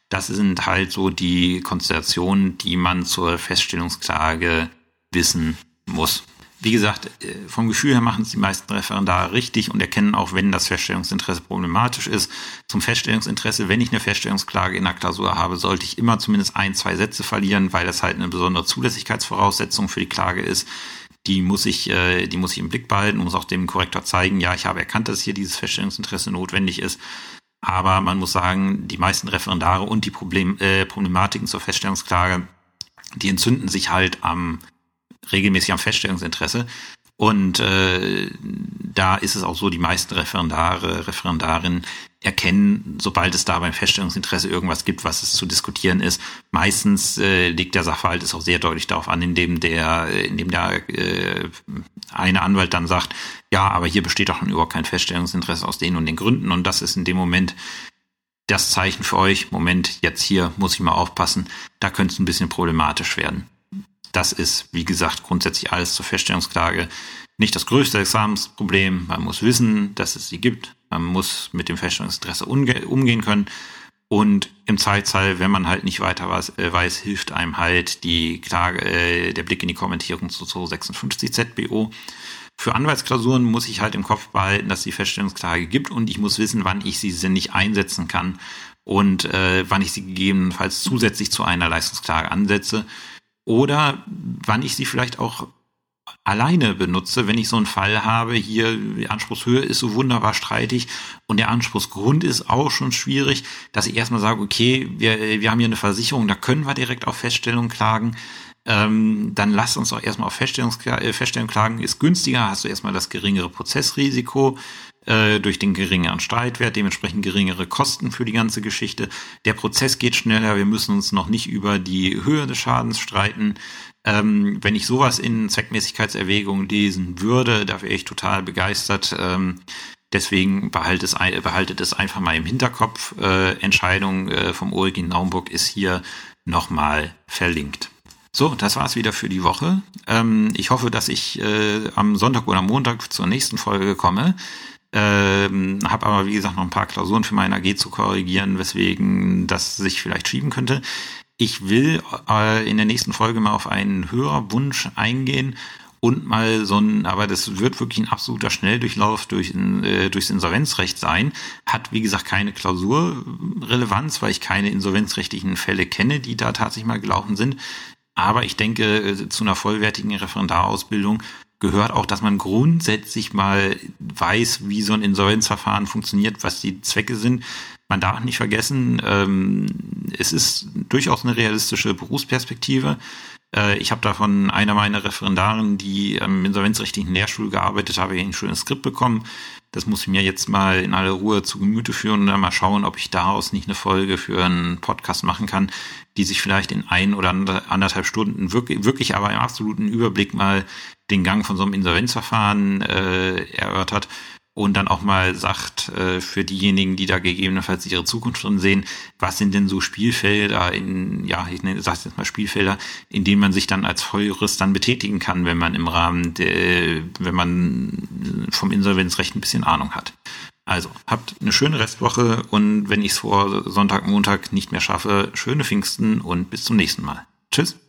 Das sind halt so die Konstellationen, die man zur Feststellungsklage wissen muss. Wie gesagt, äh, vom Gefühl her machen es die meisten Referendare richtig und erkennen auch, wenn das Feststellungsinteresse problematisch ist. Zum Feststellungsinteresse, wenn ich eine Feststellungsklage in der Klausur habe, sollte ich immer zumindest ein, zwei Sätze verlieren, weil das halt eine besondere Zulässigkeitsvoraussetzung für die Klage ist. Die muss ich, äh, die muss ich im Blick behalten, muss auch dem Korrektor zeigen, ja, ich habe erkannt, dass hier dieses Feststellungsinteresse notwendig ist. Aber man muss sagen, die meisten Referendare und die Problem, äh, Problematiken zur Feststellungsklage, die entzünden sich halt am regelmäßig am Feststellungsinteresse. Und äh, da ist es auch so, die meisten Referendare, Referendarinnen erkennen, sobald es da beim Feststellungsinteresse irgendwas gibt, was es zu diskutieren ist. Meistens äh, liegt der Sachverhalt es auch sehr deutlich darauf an, indem der, indem der äh, eine Anwalt dann sagt, ja, aber hier besteht doch überhaupt kein Feststellungsinteresse aus den und den Gründen. Und das ist in dem Moment das Zeichen für euch. Moment, jetzt hier muss ich mal aufpassen, da könnte es ein bisschen problematisch werden. Das ist, wie gesagt, grundsätzlich alles zur Feststellungsklage nicht das größte Examensproblem. Man muss wissen, dass es sie gibt. Man muss mit dem Feststellungsinteresse umgehen können. Und im Zeitzahl, wenn man halt nicht weiter weiß, äh, weiß hilft einem halt die Klage, äh, der Blick in die Kommentierung zu 256 ZBO. Für Anwaltsklausuren muss ich halt im Kopf behalten, dass die Feststellungsklage gibt und ich muss wissen, wann ich sie sinnig einsetzen kann und äh, wann ich sie gegebenenfalls zusätzlich zu einer Leistungsklage ansetze oder wann ich sie vielleicht auch alleine benutze, wenn ich so einen Fall habe, hier die Anspruchshöhe ist so wunderbar streitig und der Anspruchsgrund ist auch schon schwierig, dass ich erstmal sage, okay, wir, wir haben hier eine Versicherung, da können wir direkt auf Feststellung klagen. Ähm, dann lass uns auch erstmal auf Feststellung, äh, Feststellung klagen, ist günstiger, hast du erstmal das geringere Prozessrisiko durch den geringeren Streitwert, dementsprechend geringere Kosten für die ganze Geschichte. Der Prozess geht schneller, wir müssen uns noch nicht über die Höhe des Schadens streiten. Ähm, wenn ich sowas in Zweckmäßigkeitserwägungen lesen würde, da wäre ich total begeistert. Ähm, deswegen behaltet es, behaltet es einfach mal im Hinterkopf. Äh, Entscheidung äh, vom OEG Naumburg ist hier nochmal verlinkt. So, das war's wieder für die Woche. Ähm, ich hoffe, dass ich äh, am Sonntag oder Montag zur nächsten Folge komme. Ähm, habe aber, wie gesagt, noch ein paar Klausuren für meine AG zu korrigieren, weswegen das sich vielleicht schieben könnte. Ich will äh, in der nächsten Folge mal auf einen Hörerwunsch eingehen und mal so ein, aber das wird wirklich ein absoluter Schnelldurchlauf durch, äh, durchs Insolvenzrecht sein. Hat, wie gesagt, keine Klausurrelevanz, weil ich keine insolvenzrechtlichen Fälle kenne, die da tatsächlich mal gelaufen sind. Aber ich denke, äh, zu einer vollwertigen Referendarausbildung gehört auch, dass man grundsätzlich mal weiß, wie so ein Insolvenzverfahren funktioniert, was die Zwecke sind. Man darf nicht vergessen, ähm, es ist durchaus eine realistische Berufsperspektive. Äh, ich habe davon einer meiner Referendaren, die am insolvenzrechtlichen Lehrstuhl gearbeitet habe, ein schönes Skript bekommen. Das muss ich mir jetzt mal in aller Ruhe zu Gemüte führen und dann mal schauen, ob ich daraus nicht eine Folge für einen Podcast machen kann, die sich vielleicht in ein oder anderthalb Stunden wirklich, wirklich aber im absoluten Überblick mal den Gang von so einem Insolvenzverfahren äh, erörtert und dann auch mal sagt, äh, für diejenigen, die da gegebenenfalls ihre Zukunft drin sehen, was sind denn so Spielfelder in, ja, ich nenne, sag jetzt mal Spielfelder, in denen man sich dann als Volljurist dann betätigen kann, wenn man im Rahmen der, wenn man vom Insolvenzrecht ein bisschen Ahnung hat. Also, habt eine schöne Restwoche und wenn ich es vor Sonntag, Montag nicht mehr schaffe, schöne Pfingsten und bis zum nächsten Mal. Tschüss.